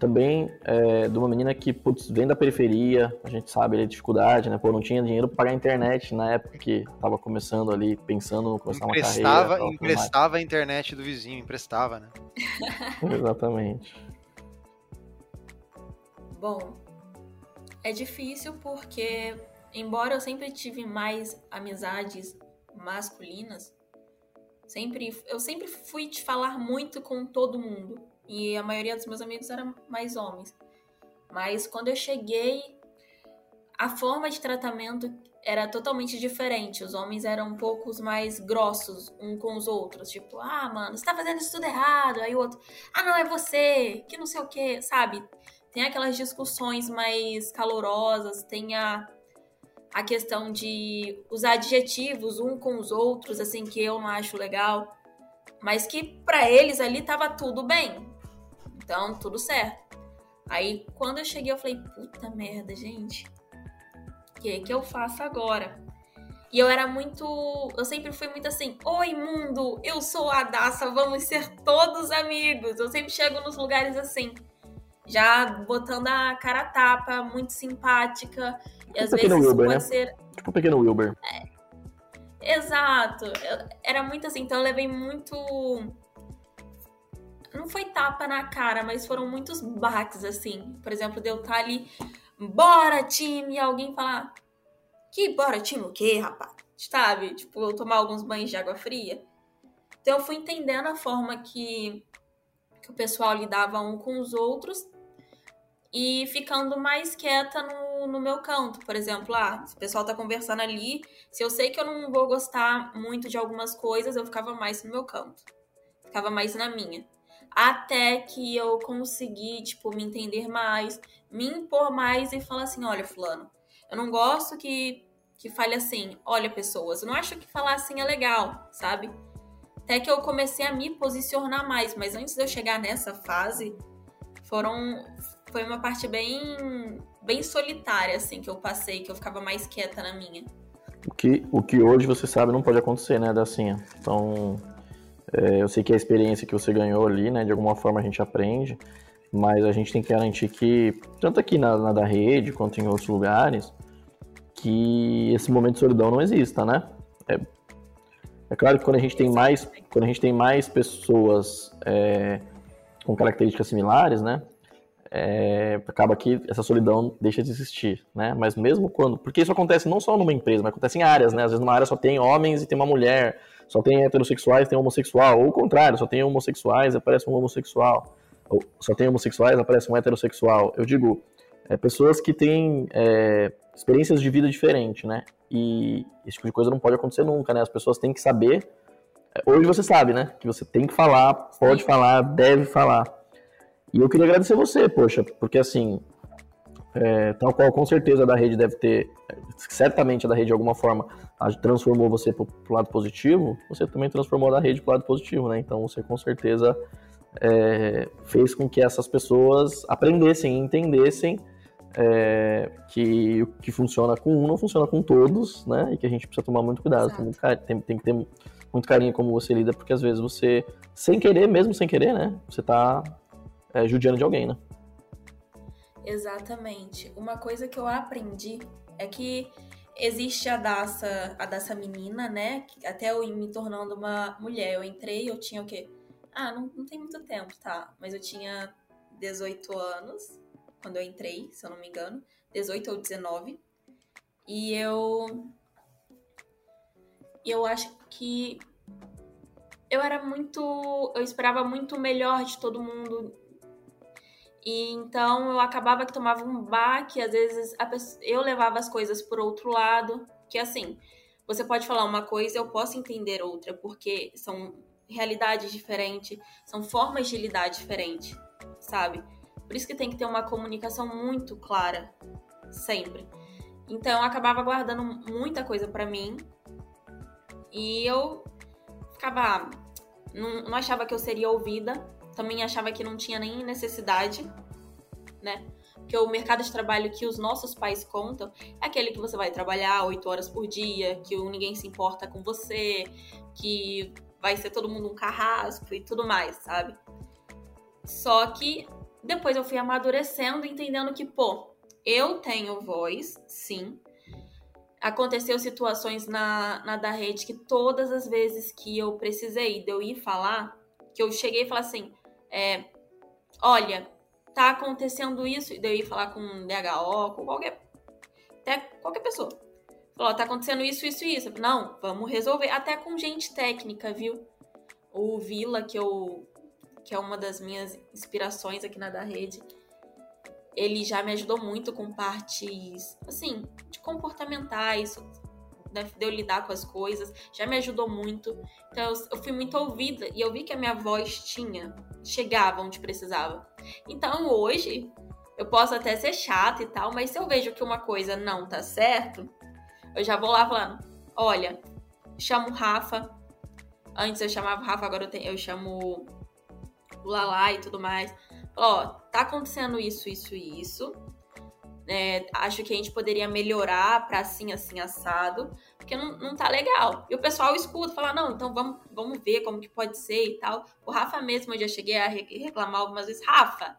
Também é, de uma menina que putz, vem da periferia, a gente sabe a dificuldade, né? Pô, não tinha dinheiro para pagar a internet na época que tava começando ali, pensando no começar emprestava, uma carreira. Emprestava a internet do vizinho, emprestava, né? [laughs] [laughs] Exatamente. Bom, é difícil porque embora eu sempre tive mais amizades masculinas, sempre eu sempre fui te falar muito com todo mundo e a maioria dos meus amigos eram mais homens. Mas quando eu cheguei, a forma de tratamento era totalmente diferente. Os homens eram um pouco mais grossos um com os outros. Tipo, ah, mano, você tá fazendo isso tudo errado. Aí o outro, ah, não, é você, que não sei o que, sabe? Tem aquelas discussões mais calorosas, tem a a questão de usar adjetivos um com os outros, assim, que eu não acho legal, mas que para eles ali tava tudo bem. Então, tudo certo. Aí, quando eu cheguei, eu falei, puta merda, gente. O que que eu faço agora? E eu era muito. Eu sempre fui muito assim: Oi, mundo, eu sou a Daça, vamos ser todos amigos. Eu sempre chego nos lugares assim, já botando a cara tapa, muito simpática. E às vezes Wilber, pode né? ser. Tipo um pequeno Wilber. É. Exato. Eu, era muito assim, então eu levei muito. Não foi tapa na cara, mas foram muitos baques, assim. Por exemplo, de eu estar ali, bora, time, e alguém falar, que bora, time o quê, rapaz? Sabe? Tipo, eu tomar alguns banhos de água fria. Então eu fui entendendo a forma que, que o pessoal lidava um com os outros e ficando mais quieta no, no meu canto. Por exemplo, ah, o pessoal tá conversando ali, se eu sei que eu não vou gostar muito de algumas coisas, eu ficava mais no meu canto. Ficava mais na minha. Até que eu consegui, tipo, me entender mais, me impor mais e falar assim: olha, Fulano, eu não gosto que, que fale assim, olha, pessoas, eu não acho que falar assim é legal, sabe? Até que eu comecei a me posicionar mais, mas antes de eu chegar nessa fase, foram foi uma parte bem bem solitária assim que eu passei, que eu ficava mais quieta na minha. O que, o que hoje você sabe não pode acontecer, né, Dacinha? Então, é, eu sei que a experiência que você ganhou ali, né, de alguma forma a gente aprende, mas a gente tem que garantir que, tanto aqui na, na da rede quanto em outros lugares, que esse momento de solidão não exista, né? É, é claro que quando a gente tem mais, quando a gente tem mais pessoas é, com características similares, né? É, acaba que essa solidão deixa de existir, né? Mas mesmo quando, porque isso acontece não só numa empresa, mas acontece em áreas, né? Às vezes numa área só tem homens e tem uma mulher, só tem heterossexuais e tem homossexual, ou o contrário, só tem homossexuais e aparece um homossexual, ou só tem homossexuais e aparece um heterossexual. Eu digo, é, pessoas que têm é, experiências de vida diferentes, né? E esse tipo de coisa não pode acontecer nunca, né? As pessoas têm que saber. É, hoje você sabe, né? Que você tem que falar, pode falar, deve falar. E eu queria agradecer você, poxa, porque assim, é, tal qual com certeza a da rede deve ter, certamente a da rede de alguma forma transformou você pro, pro lado positivo, você também transformou a da rede pro lado positivo, né? Então você com certeza é, fez com que essas pessoas aprendessem, entendessem é, que o que funciona com um não funciona com todos, né? E que a gente precisa tomar muito cuidado, tem, muito, tem, tem, que ter muito carinho como você lida, porque às vezes você, sem querer, mesmo sem querer, né? Você tá é, judiando de alguém, né? Exatamente. Uma coisa que eu aprendi é que existe a Daça, a Daça menina, né? Até eu me tornando uma mulher. Eu entrei, eu tinha o quê? Ah, não, não tem muito tempo, tá? Mas eu tinha 18 anos quando eu entrei, se eu não me engano. 18 ou 19. E eu. Eu acho que. Eu era muito. Eu esperava muito melhor de todo mundo e então eu acabava que tomava um baque, às vezes pessoa, eu levava as coisas por outro lado, que assim, você pode falar uma coisa, eu posso entender outra, porque são realidades diferentes, são formas de lidar diferentes, sabe? Por isso que tem que ter uma comunicação muito clara, sempre. Então eu acabava guardando muita coisa para mim e eu ficava. Não, não achava que eu seria ouvida, também achava que não tinha nem necessidade, né? Porque o mercado de trabalho que os nossos pais contam é aquele que você vai trabalhar oito horas por dia, que ninguém se importa com você, que vai ser todo mundo um carrasco e tudo mais, sabe? Só que depois eu fui amadurecendo, entendendo que, pô, eu tenho voz, sim. Aconteceu situações na, na da rede que todas as vezes que eu precisei de eu ir falar, que eu cheguei e falei assim, é, olha, tá acontecendo isso, e daí falar com um DHO, com qualquer, até qualquer pessoa. Falou, tá acontecendo isso, isso e isso. Não, vamos resolver. Até com gente técnica, viu? O Vila, que eu que é uma das minhas inspirações aqui na da rede, ele já me ajudou muito com partes, assim, de comportamentais, né, de eu lidar com as coisas, já me ajudou muito. Então eu, eu, fui muito ouvida e eu vi que a minha voz tinha, chegava onde precisava. Então hoje eu posso até ser chata e tal, mas se eu vejo que uma coisa não tá certo, eu já vou lá falando: olha, chamo o Rafa. Antes eu chamava o Rafa, agora eu, tenho, eu chamo o Lala e tudo mais. Ó, tá acontecendo isso, isso e isso é, acho que a gente poderia melhorar para assim, assim, assado, porque não, não tá legal. E o pessoal escuta, fala, não, então vamos, vamos ver como que pode ser e tal. O Rafa mesmo, eu já cheguei a reclamar algumas vezes, Rafa,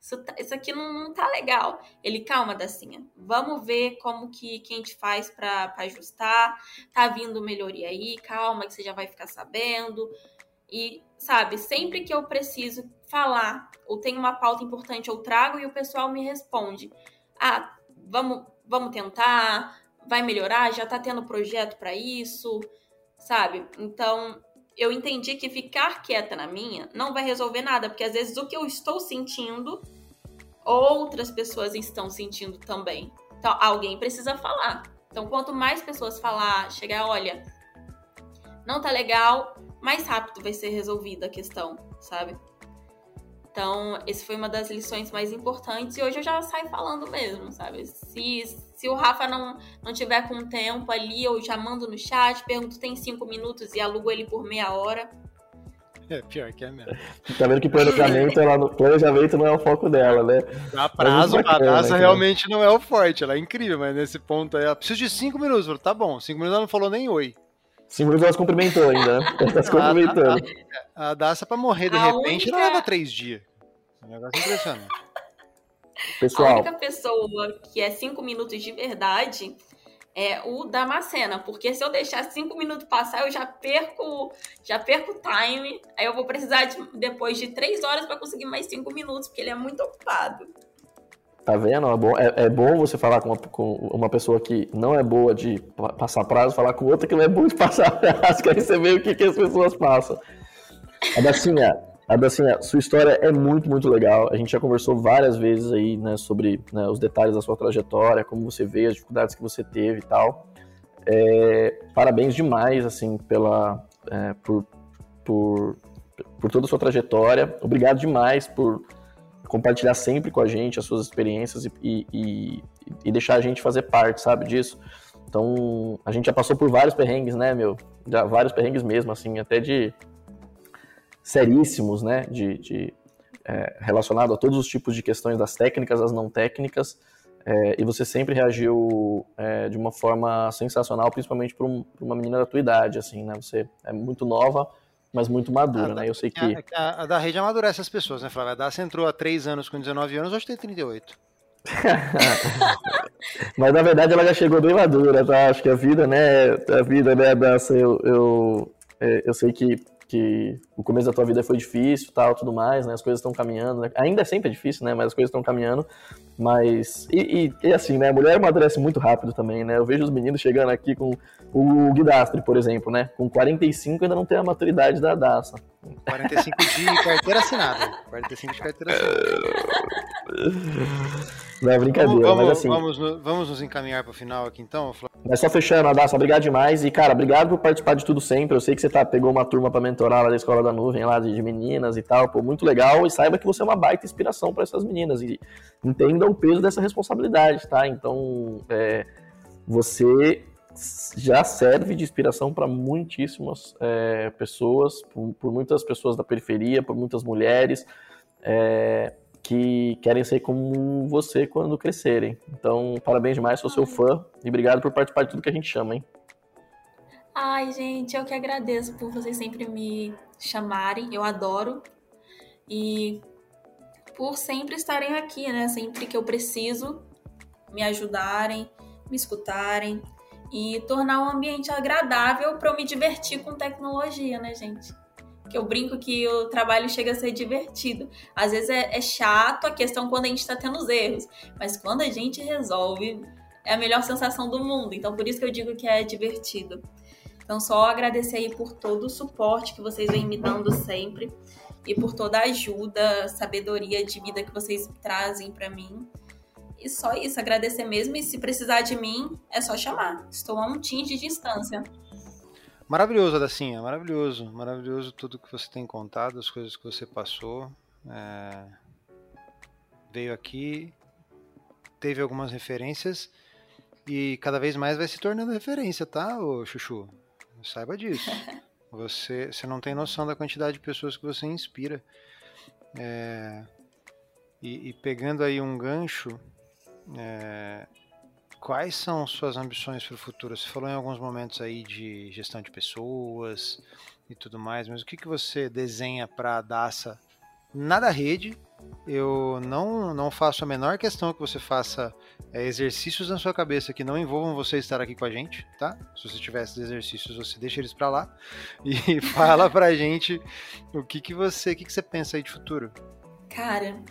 isso, tá, isso aqui não, não tá legal. Ele, calma, Dacinha, vamos ver como que, que a gente faz para ajustar. Tá vindo melhoria aí, calma, que você já vai ficar sabendo. E, sabe, sempre que eu preciso falar ou tem uma pauta importante, eu trago e o pessoal me responde. Ah, vamos, vamos tentar, vai melhorar, já tá tendo projeto para isso, sabe? Então, eu entendi que ficar quieta na minha não vai resolver nada, porque às vezes o que eu estou sentindo, outras pessoas estão sentindo também. Então, alguém precisa falar. Então, quanto mais pessoas falar, chegar, olha, não tá legal, mais rápido vai ser resolvida a questão, sabe? Então, esse foi uma das lições mais importantes e hoje eu já saio falando mesmo, sabe? Se, se o Rafa não, não tiver com tempo ali, eu já mando no chat, pergunto tem cinco minutos e alugo ele por meia hora. É, pior que é mesmo. Tá vendo que planejamento, ela, planejamento não é o foco dela, né? A prazo, a Daça realmente não é o forte, ela é incrível, mas nesse ponto aí, ela precisa de cinco minutos. Tá bom, cinco minutos ela não falou nem oi. Cinco minutos ela se cumprimentou ainda, né? Ela se cumprimentando. A, a, a Daça pra morrer de a repente única... não leva três dias. É um negócio impressionante. Pessoal. A única pessoa que é cinco minutos de verdade é o Damascena, porque se eu deixar cinco minutos passar, eu já perco, já perco o time. Aí eu vou precisar de, depois de três horas para conseguir mais cinco minutos, porque ele é muito ocupado. Tá vendo? É bom, é, é bom você falar com uma, com uma, pessoa que não é boa de passar prazo, falar com outra que não é boa de passar [laughs] prazo, que aí você vê o que, que as pessoas passam. É, assim, a sua história é muito, muito legal. A gente já conversou várias vezes aí, né, sobre né, os detalhes da sua trajetória, como você vê, as dificuldades que você teve e tal. É, parabéns demais, assim, pela, é, por, por, por toda a sua trajetória. Obrigado demais por compartilhar sempre com a gente as suas experiências e, e, e deixar a gente fazer parte, sabe, disso. Então, a gente já passou por vários perrengues, né, meu? Já vários perrengues mesmo, assim, até de seríssimos, né, de, de é, relacionado a todos os tipos de questões das técnicas, as não técnicas, é, e você sempre reagiu é, de uma forma sensacional, principalmente para um, uma menina da tua idade, assim, né? Você é muito nova, mas muito madura, a, né? Eu sei que... A, a, a, da rede amadurece as pessoas, né, Flávia? A Daça entrou há 3 anos com 19 anos, hoje tem 38. [laughs] mas na verdade ela já chegou bem madura, tá? Acho que a vida, né? A vida, né, Daça, eu, eu, é, eu sei que que o começo da tua vida foi difícil, tal, tudo mais, né? As coisas estão caminhando, né? Ainda é sempre difícil, né? Mas as coisas estão caminhando. Mas e, e, e, assim, né? A mulher amadurece muito rápido também, né? Eu vejo os meninos chegando aqui com o Guidastre, por exemplo, né? Com 45 ainda não tem a maturidade da Daça. 45 de carteira assinada. 45 de carteira assinada. [laughs] Não é brincadeira, vamos, mas assim. Vamos, vamos nos encaminhar para o final aqui então, Flávio? Mas só fechando, Adassa, obrigado demais. E, cara, obrigado por participar de tudo sempre. Eu sei que você tá, pegou uma turma para mentorar lá da Escola da Nuvem, lá de, de, meninas e tal. Pô, muito legal. E saiba que você é uma baita inspiração para essas meninas. E entenda o peso dessa responsabilidade, tá? Então, é, você já serve de inspiração para muitíssimas é, pessoas, por, por, muitas pessoas da periferia, por muitas mulheres. É, que querem ser como você quando crescerem. Então, parabéns demais, sou seu fã e obrigado por participar de tudo que a gente chama, hein? Ai, gente, eu que agradeço por vocês sempre me chamarem, eu adoro. E por sempre estarem aqui, né? Sempre que eu preciso, me ajudarem, me escutarem e tornar um ambiente agradável para eu me divertir com tecnologia, né, gente? Que eu brinco que o trabalho chega a ser divertido. Às vezes é, é chato a questão quando a gente está tendo os erros, mas quando a gente resolve, é a melhor sensação do mundo. Então, por isso que eu digo que é divertido. Então, só agradecer aí por todo o suporte que vocês vêm me dando sempre e por toda a ajuda, sabedoria de vida que vocês trazem para mim. E só isso, agradecer mesmo. E se precisar de mim, é só chamar. Estou a um tim de distância. Maravilhoso, Adacinha, maravilhoso. Maravilhoso tudo que você tem contado, as coisas que você passou. É... Veio aqui, teve algumas referências e cada vez mais vai se tornando referência, tá, ô Chuchu? Saiba disso. [laughs] Você, você não tem noção da quantidade de pessoas que você inspira. É... E, e, pegando aí um gancho, é, quais são suas ambições para o futuro? Você falou em alguns momentos aí de gestão de pessoas e tudo mais, mas o que, que você desenha para a Daça na da rede eu não, não faço a menor questão que você faça é, exercícios na sua cabeça que não envolvam você estar aqui com a gente, tá? Se você tiver esses exercícios, você deixa eles para lá [laughs] e [laughs] fala pra gente o que, que você, o que, que você pensa aí de futuro. Cara,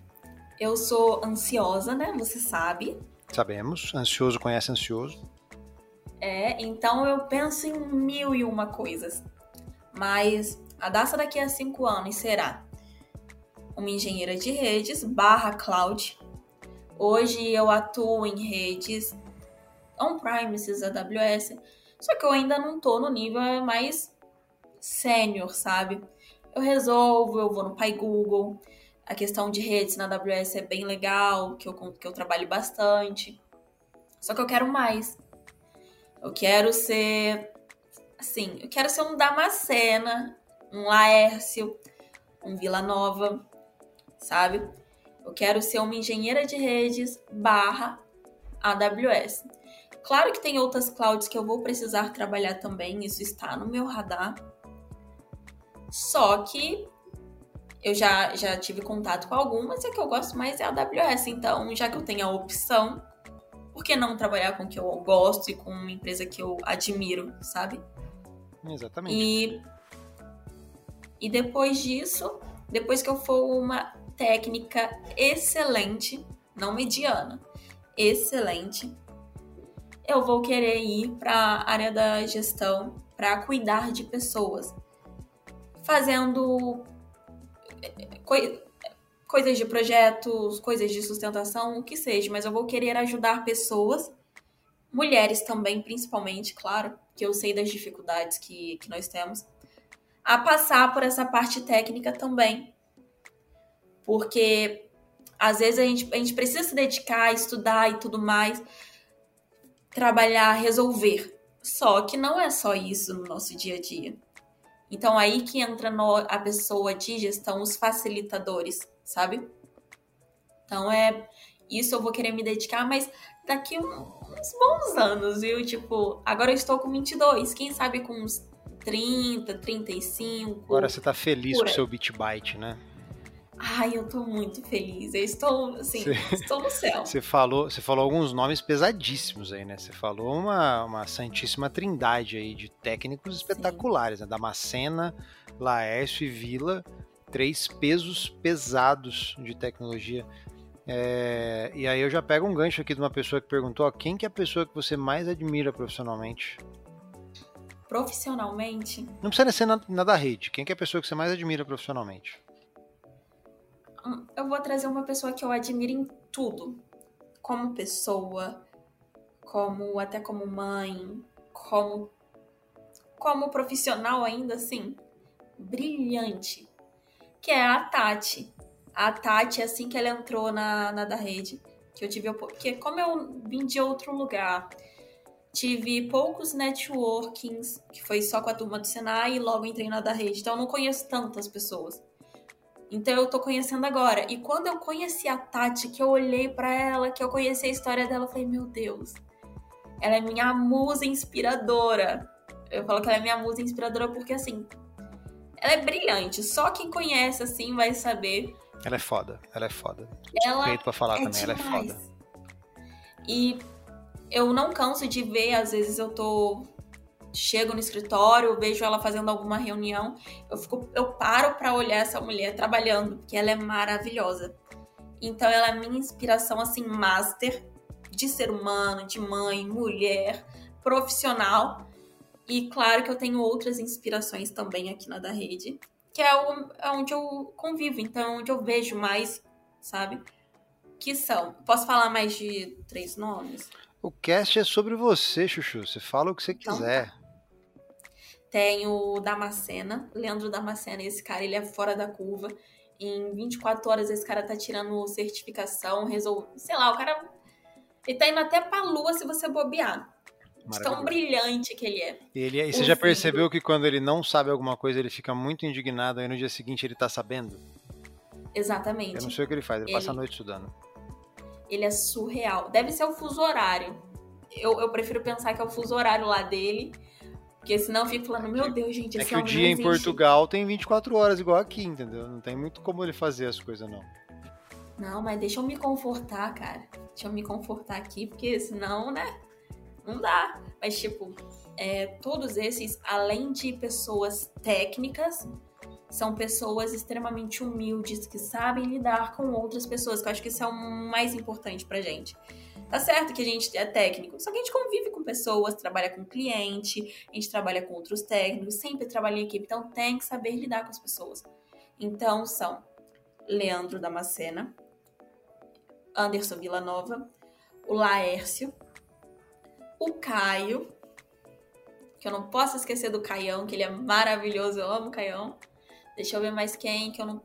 eu sou ansiosa, né? Você sabe. Sabemos. Ansioso conhece ansioso. É, então eu penso em mil e uma coisas. Mas a Daça daqui a cinco anos será uma engenheira de redes barra cloud. Hoje eu atuo em redes on-premises, AWS, só que eu ainda não tô no nível mais sênior, sabe? Eu resolvo, eu vou no Pai Google. A questão de redes na AWS é bem legal, que eu, que eu trabalho bastante. Só que eu quero mais. Eu quero ser, assim, eu quero ser um Damascena, um Laércio, um Vila Nova sabe? Eu quero ser uma engenheira de redes barra AWS. Claro que tem outras clouds que eu vou precisar trabalhar também, isso está no meu radar. Só que eu já, já tive contato com algumas e a que eu gosto mais é a AWS. Então, já que eu tenho a opção, por que não trabalhar com o que eu gosto e com uma empresa que eu admiro, sabe? Exatamente. E, e depois disso, depois que eu for uma técnica excelente, não mediana, excelente, eu vou querer ir para a área da gestão para cuidar de pessoas, fazendo coi coisas de projetos, coisas de sustentação, o que seja, mas eu vou querer ajudar pessoas, mulheres também, principalmente, claro, que eu sei das dificuldades que, que nós temos, a passar por essa parte técnica também, porque às vezes a gente, a gente precisa se dedicar, estudar e tudo mais, trabalhar, resolver. Só que não é só isso no nosso dia a dia. Então aí que entra no, a pessoa de gestão, os facilitadores, sabe? Então é isso eu vou querer me dedicar, mas daqui uns bons anos, viu? Tipo, agora eu estou com 22, quem sabe com uns 30, 35. Agora você tá feliz com o seu Bitbyte, né? Ai, eu tô muito feliz. Eu estou, assim, estou no céu. Você falou, você falou alguns nomes pesadíssimos aí, né? Você falou uma, uma santíssima trindade aí de técnicos espetaculares, Sim. né? Damascena, Laércio e Vila, três pesos pesados de tecnologia. É, e aí eu já pego um gancho aqui de uma pessoa que perguntou, ó, quem que é a pessoa que você mais admira profissionalmente? Profissionalmente? Não precisa ser na, na da rede. Quem que é a pessoa que você mais admira profissionalmente? Eu vou trazer uma pessoa que eu admiro em tudo. Como pessoa, como até como mãe, como como profissional ainda assim, brilhante, que é a Tati. A Tati, assim que ela entrou na, na da rede, que eu tive porque como eu vim de outro lugar, tive poucos networkings, que foi só com a turma do Senai e logo entrei na da rede, então eu não conheço tantas pessoas. Então eu tô conhecendo agora. E quando eu conheci a Tati, que eu olhei para ela, que eu conheci a história dela, eu falei, meu Deus, ela é minha musa inspiradora. Eu falo que ela é minha musa inspiradora porque assim, ela é brilhante. Só quem conhece assim vai saber. Ela é foda, ela é foda. Ela Feito pra falar é também, demais. ela é foda. E eu não canso de ver, às vezes eu tô chego no escritório, vejo ela fazendo alguma reunião, eu fico, eu paro para olhar essa mulher trabalhando, porque ela é maravilhosa. Então ela é minha inspiração assim master de ser humano, de mãe, mulher, profissional. E claro que eu tenho outras inspirações também aqui na da rede, que é, o, é onde eu convivo, então onde eu vejo mais, sabe? Que são. Posso falar mais de três nomes? O cast é sobre você, Chuchu. Você fala o que você então, quiser. Tá. Tem o Damascena, Leandro Damascena, esse cara, ele é fora da curva. Em 24 horas esse cara tá tirando certificação, resolve, sei lá, o cara ele tá indo até pra lua se você bobear. De tão brilhante que ele é. Ele, é, e você já percebeu que quando ele não sabe alguma coisa, ele fica muito indignado, aí no dia seguinte ele tá sabendo? Exatamente. Eu não sei o que ele faz, ele, ele passa a noite estudando. Ele é surreal. Deve ser o fuso horário. Eu, eu prefiro pensar que é o fuso horário lá dele porque senão eu fico falando, meu Deus, gente, é esse É que o dia em Portugal tem 24 horas igual aqui, entendeu? Não tem muito como ele fazer as coisas, não. Não, mas deixa eu me confortar, cara. Deixa eu me confortar aqui, porque senão, né? Não dá. Mas, tipo, é, todos esses, além de pessoas técnicas, são pessoas extremamente humildes que sabem lidar com outras pessoas, que eu acho que isso é o mais importante pra gente. Tá certo que a gente é técnico, só que a gente convive com pessoas, trabalha com cliente, a gente trabalha com outros técnicos, sempre trabalha em equipe, então tem que saber lidar com as pessoas. Então são Leandro Damascena, Anderson Villanova, o Laércio, o Caio, que eu não posso esquecer do Caião, que ele é maravilhoso, eu amo o Caião. Deixa eu ver mais quem, que eu não.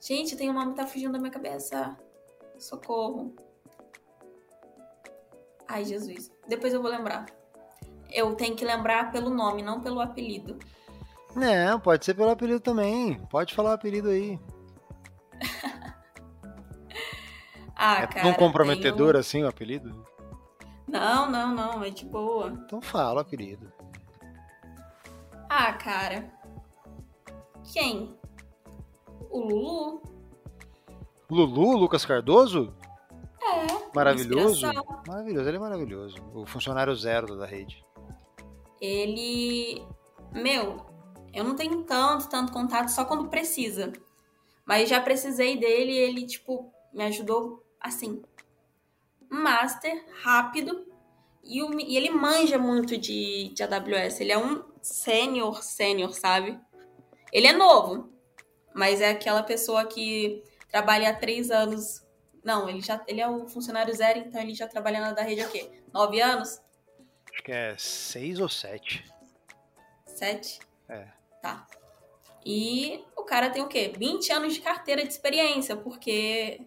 Gente, tem um nome que tá fugindo da minha cabeça. Socorro. Ai, Jesus. Depois eu vou lembrar. Eu tenho que lembrar pelo nome, não pelo apelido. Não, pode ser pelo apelido também. Pode falar o apelido aí. [laughs] ah, é cara. tão comprometedor assim o apelido? Não, não, não, é de boa. Então fala o apelido. Ah, cara. Quem? O Lulu. Lulu, Lucas Cardoso? É. Maravilhoso? inspiração. Maravilhoso, ele é maravilhoso. O funcionário zero da rede. Ele. Meu, eu não tenho tanto, tanto contato só quando precisa. Mas já precisei dele e ele, tipo, me ajudou assim. Master, rápido. E, o- e ele manja muito de, de AWS. Ele é um sênior, sênior, sabe? Ele é novo. Mas é aquela pessoa que trabalha há três anos. Não, ele já ele é o funcionário zero, então ele já trabalha na da rede há quê? Nove anos? Acho que é seis ou sete. Sete? É. Tá. E o cara tem o quê? 20 anos de carteira de experiência, porque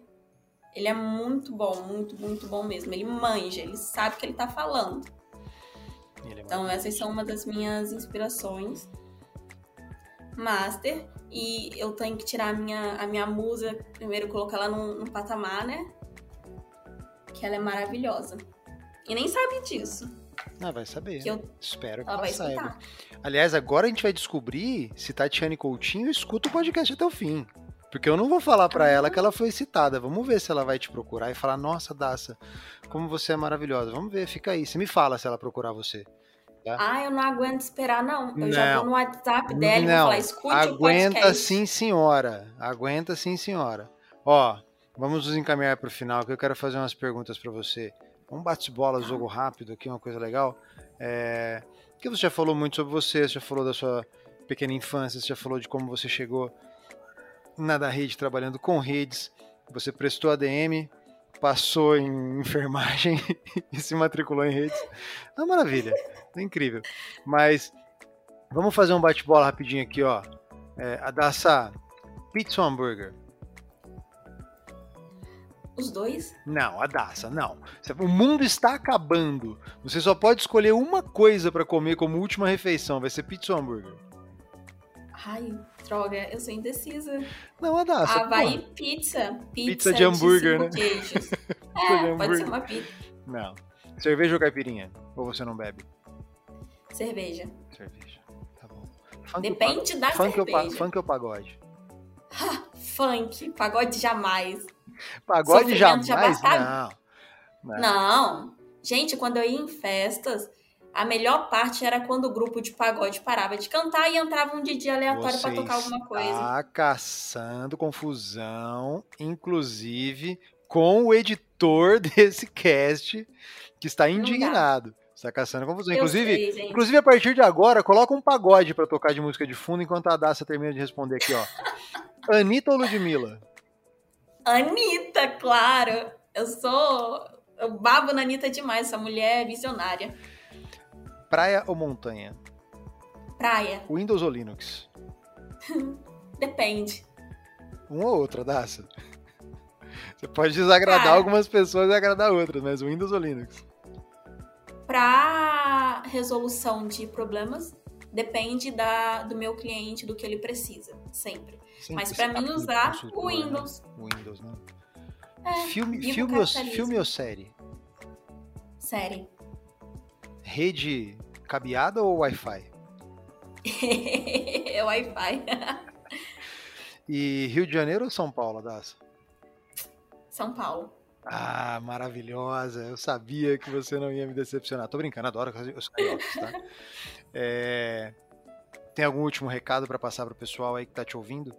ele é muito bom, muito, muito bom mesmo. Ele manja, ele sabe o que ele tá falando. Ele é Então, essas são uma das minhas inspirações. Master. E eu tenho que tirar a minha, a minha musa, primeiro colocar ela num, num patamar, né? Que ela é maravilhosa. E nem sabe disso. Ah, vai saber. Que eu- Espero que Ela ela vai saiba. escutar. Aliás, agora a gente vai descobrir se Tatiane Coutinho escuta o podcast até o fim. Porque eu não vou falar pra ela que ela foi citada. Vamos ver se ela vai te procurar e falar: Nossa, Daça, como você é maravilhosa. Vamos ver, fica aí. Você me fala se ela procurar você. Ah, eu não aguento esperar, não. Eu já Não. vou no WhatsApp dela e vou falar, escute o aguenta podcast. sim, senhora. Aguenta sim, senhora. Ó, vamos nos encaminhar pro final, que eu quero fazer umas perguntas pra você. Um bate-bola, jogo rápido aqui, uma coisa legal. É... Porque você já falou muito sobre você, você já falou da sua pequena infância, você já falou de como você chegou na da rede trabalhando com redes. Você prestou ADM, passou em enfermagem [laughs] e se matriculou em redes. É uma maravilha, é incrível. Mas vamos fazer um bate-bola rapidinho aqui, ó. É, a Daça, pizza ou hambúrguer? Os dois? Não, a Daça, não. O mundo está acabando. Você só pode escolher uma coisa pra comer como última refeição. Vai ser pizza ou hambúrguer? Ai, droga, eu sou indecisa. Não, a Daça. Havaí pô. pizza. Pizza de hambúrguer, né? queijos. [laughs] de É, pode ser hambúrguer. uma pizza. Não. Cerveja ou caipirinha? Ou você não bebe? Cerveja. Cerveja. Tá bom. Funk ou Depende da funk ou, cerveja. funk ou pagode? Funk, pagode jamais. Pagode Sofrimento jamais? já. Não. Não. Não. Gente, quando eu ia em festas, a melhor parte era quando o grupo de pagode parava de cantar e entrava um DJ aleatório Você tocar alguma coisa. Está caçando confusão, inclusive com o editor [laughs] desse cast, que está indignado. Está caçando confusão. Eu Inclusive, sei, inclusive, a partir de agora, coloca um pagode pra tocar de música de fundo enquanto a Daça termina de responder aqui, ó. [laughs] Anitta ou Ludmilla? Anitta, claro. Eu sou. Eu babo na Anitta demais. Essa mulher é visionária. Praia ou montanha? Praia. Windows ou Linux? [laughs] Depende. Um ou outra, Daça. Você pode desagradar Cara. algumas pessoas e agradar outras, mas Windows ou Linux? Pra resolução de problemas, depende da, do meu cliente, do que ele precisa. Sempre. Sempre Mas pra tá mim usar o né? Windows. Windows, né? É, filme, filme, ou, filme ou série? Série. Rede cabeada ou Wi-Fi? [laughs] é Wi-Fi. [laughs] E Rio de Janeiro ou São Paulo, Daça? São Paulo. Ah, maravilhosa. Eu sabia que você não ia me decepcionar. Tô brincando, adoro os cariocas, tá? [laughs] É... Tem algum último recado para passar pro pessoal aí que tá te ouvindo?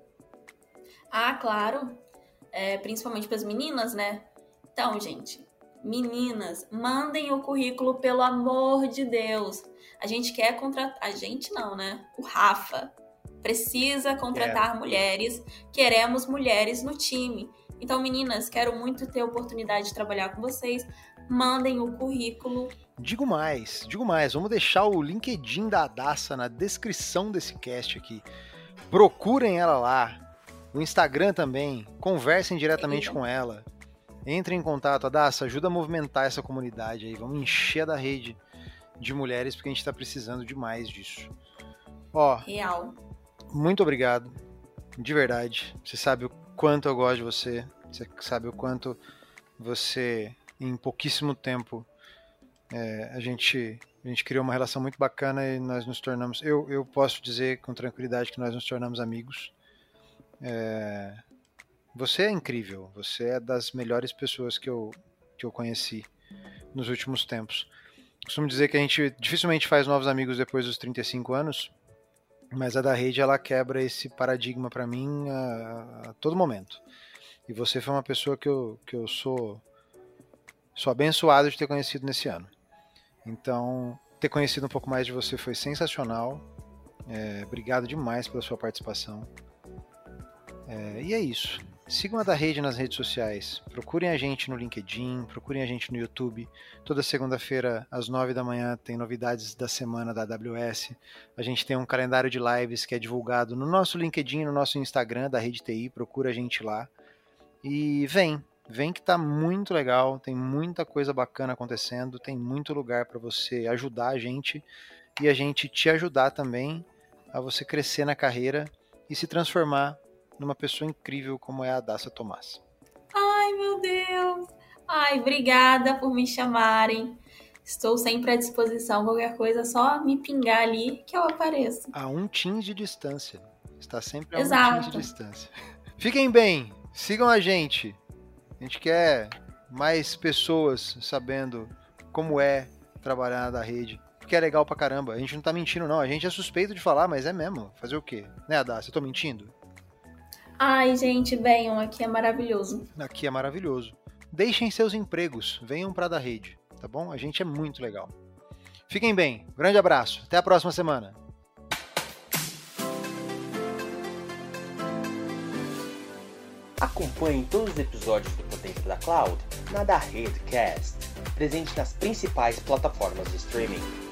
Ah, claro. É, principalmente para as meninas, né? Então, gente, meninas, mandem o currículo pelo amor de Deus. A gente quer contratar. A gente não, né? O Rafa precisa contratar é. mulheres. Queremos mulheres no time. Então, meninas, quero muito ter a oportunidade de trabalhar com vocês. Mandem o currículo. Digo mais, digo mais. Vamos deixar o LinkedIn da Adassa na descrição desse cast aqui. Procurem ela lá. O Instagram também. Conversem diretamente com ela. Entrem em contato. Adassa, ajuda a movimentar essa comunidade aí. Vamos encher da rede de mulheres porque a gente está precisando demais disso. Ó. Real. Muito obrigado. De verdade. Você sabe o quanto eu gosto de você, você sabe o quanto você, em pouquíssimo tempo, é, a, gente, a gente criou uma relação muito bacana e nós nos tornamos. Eu, eu posso dizer com tranquilidade que nós nos tornamos amigos. É, você é incrível, você é das melhores pessoas que eu, que eu conheci nos últimos tempos. Costumo dizer que a gente dificilmente faz novos amigos depois dos 35 anos, mas a da rede ela quebra esse paradigma para mim a, a, todo momento. E você foi uma pessoa que eu, que eu sou, sou abençoado de ter conhecido nesse ano. Então, ter conhecido um pouco mais de você foi sensacional. É, obrigado demais pela sua participação. É, e é isso. Sigam a da rede nas redes sociais. Procurem a gente no LinkedIn, procurem a gente no YouTube. Toda segunda-feira, às nove da manhã, tem novidades da semana da AWS. A gente tem um calendário de lives que é divulgado no nosso LinkedIn, no nosso Instagram da Rede TI. Procura a gente lá. E vem, vem que tá muito legal. Tem muita coisa bacana acontecendo. Tem muito lugar para você ajudar a gente e a gente te ajudar também a você crescer na carreira e se transformar numa pessoa incrível como é a Daça Tomás. Ai, meu Deus! Ai, obrigada por me chamarem. Estou sempre à disposição. Qualquer coisa, só me pingar ali que eu apareço. A um tim de distância. Está sempre a Exato. um tim de distância. [laughs] Fiquem bem, sigam a gente. A gente quer mais pessoas sabendo como é trabalhar na rede. Porque é legal pra caramba. A gente não tá mentindo, não. A gente é suspeito de falar, mas é mesmo. Fazer o quê? Né, Adá? Eu tô mentindo? Ai, gente, venham, aqui é maravilhoso. Aqui é maravilhoso. Deixem seus empregos, venham para da rede, tá bom? A gente é muito legal. Fiquem bem, grande abraço, até a próxima semana. Acompanhe todos os episódios do Potência da Cloud na da Redcast, presente nas principais plataformas de streaming.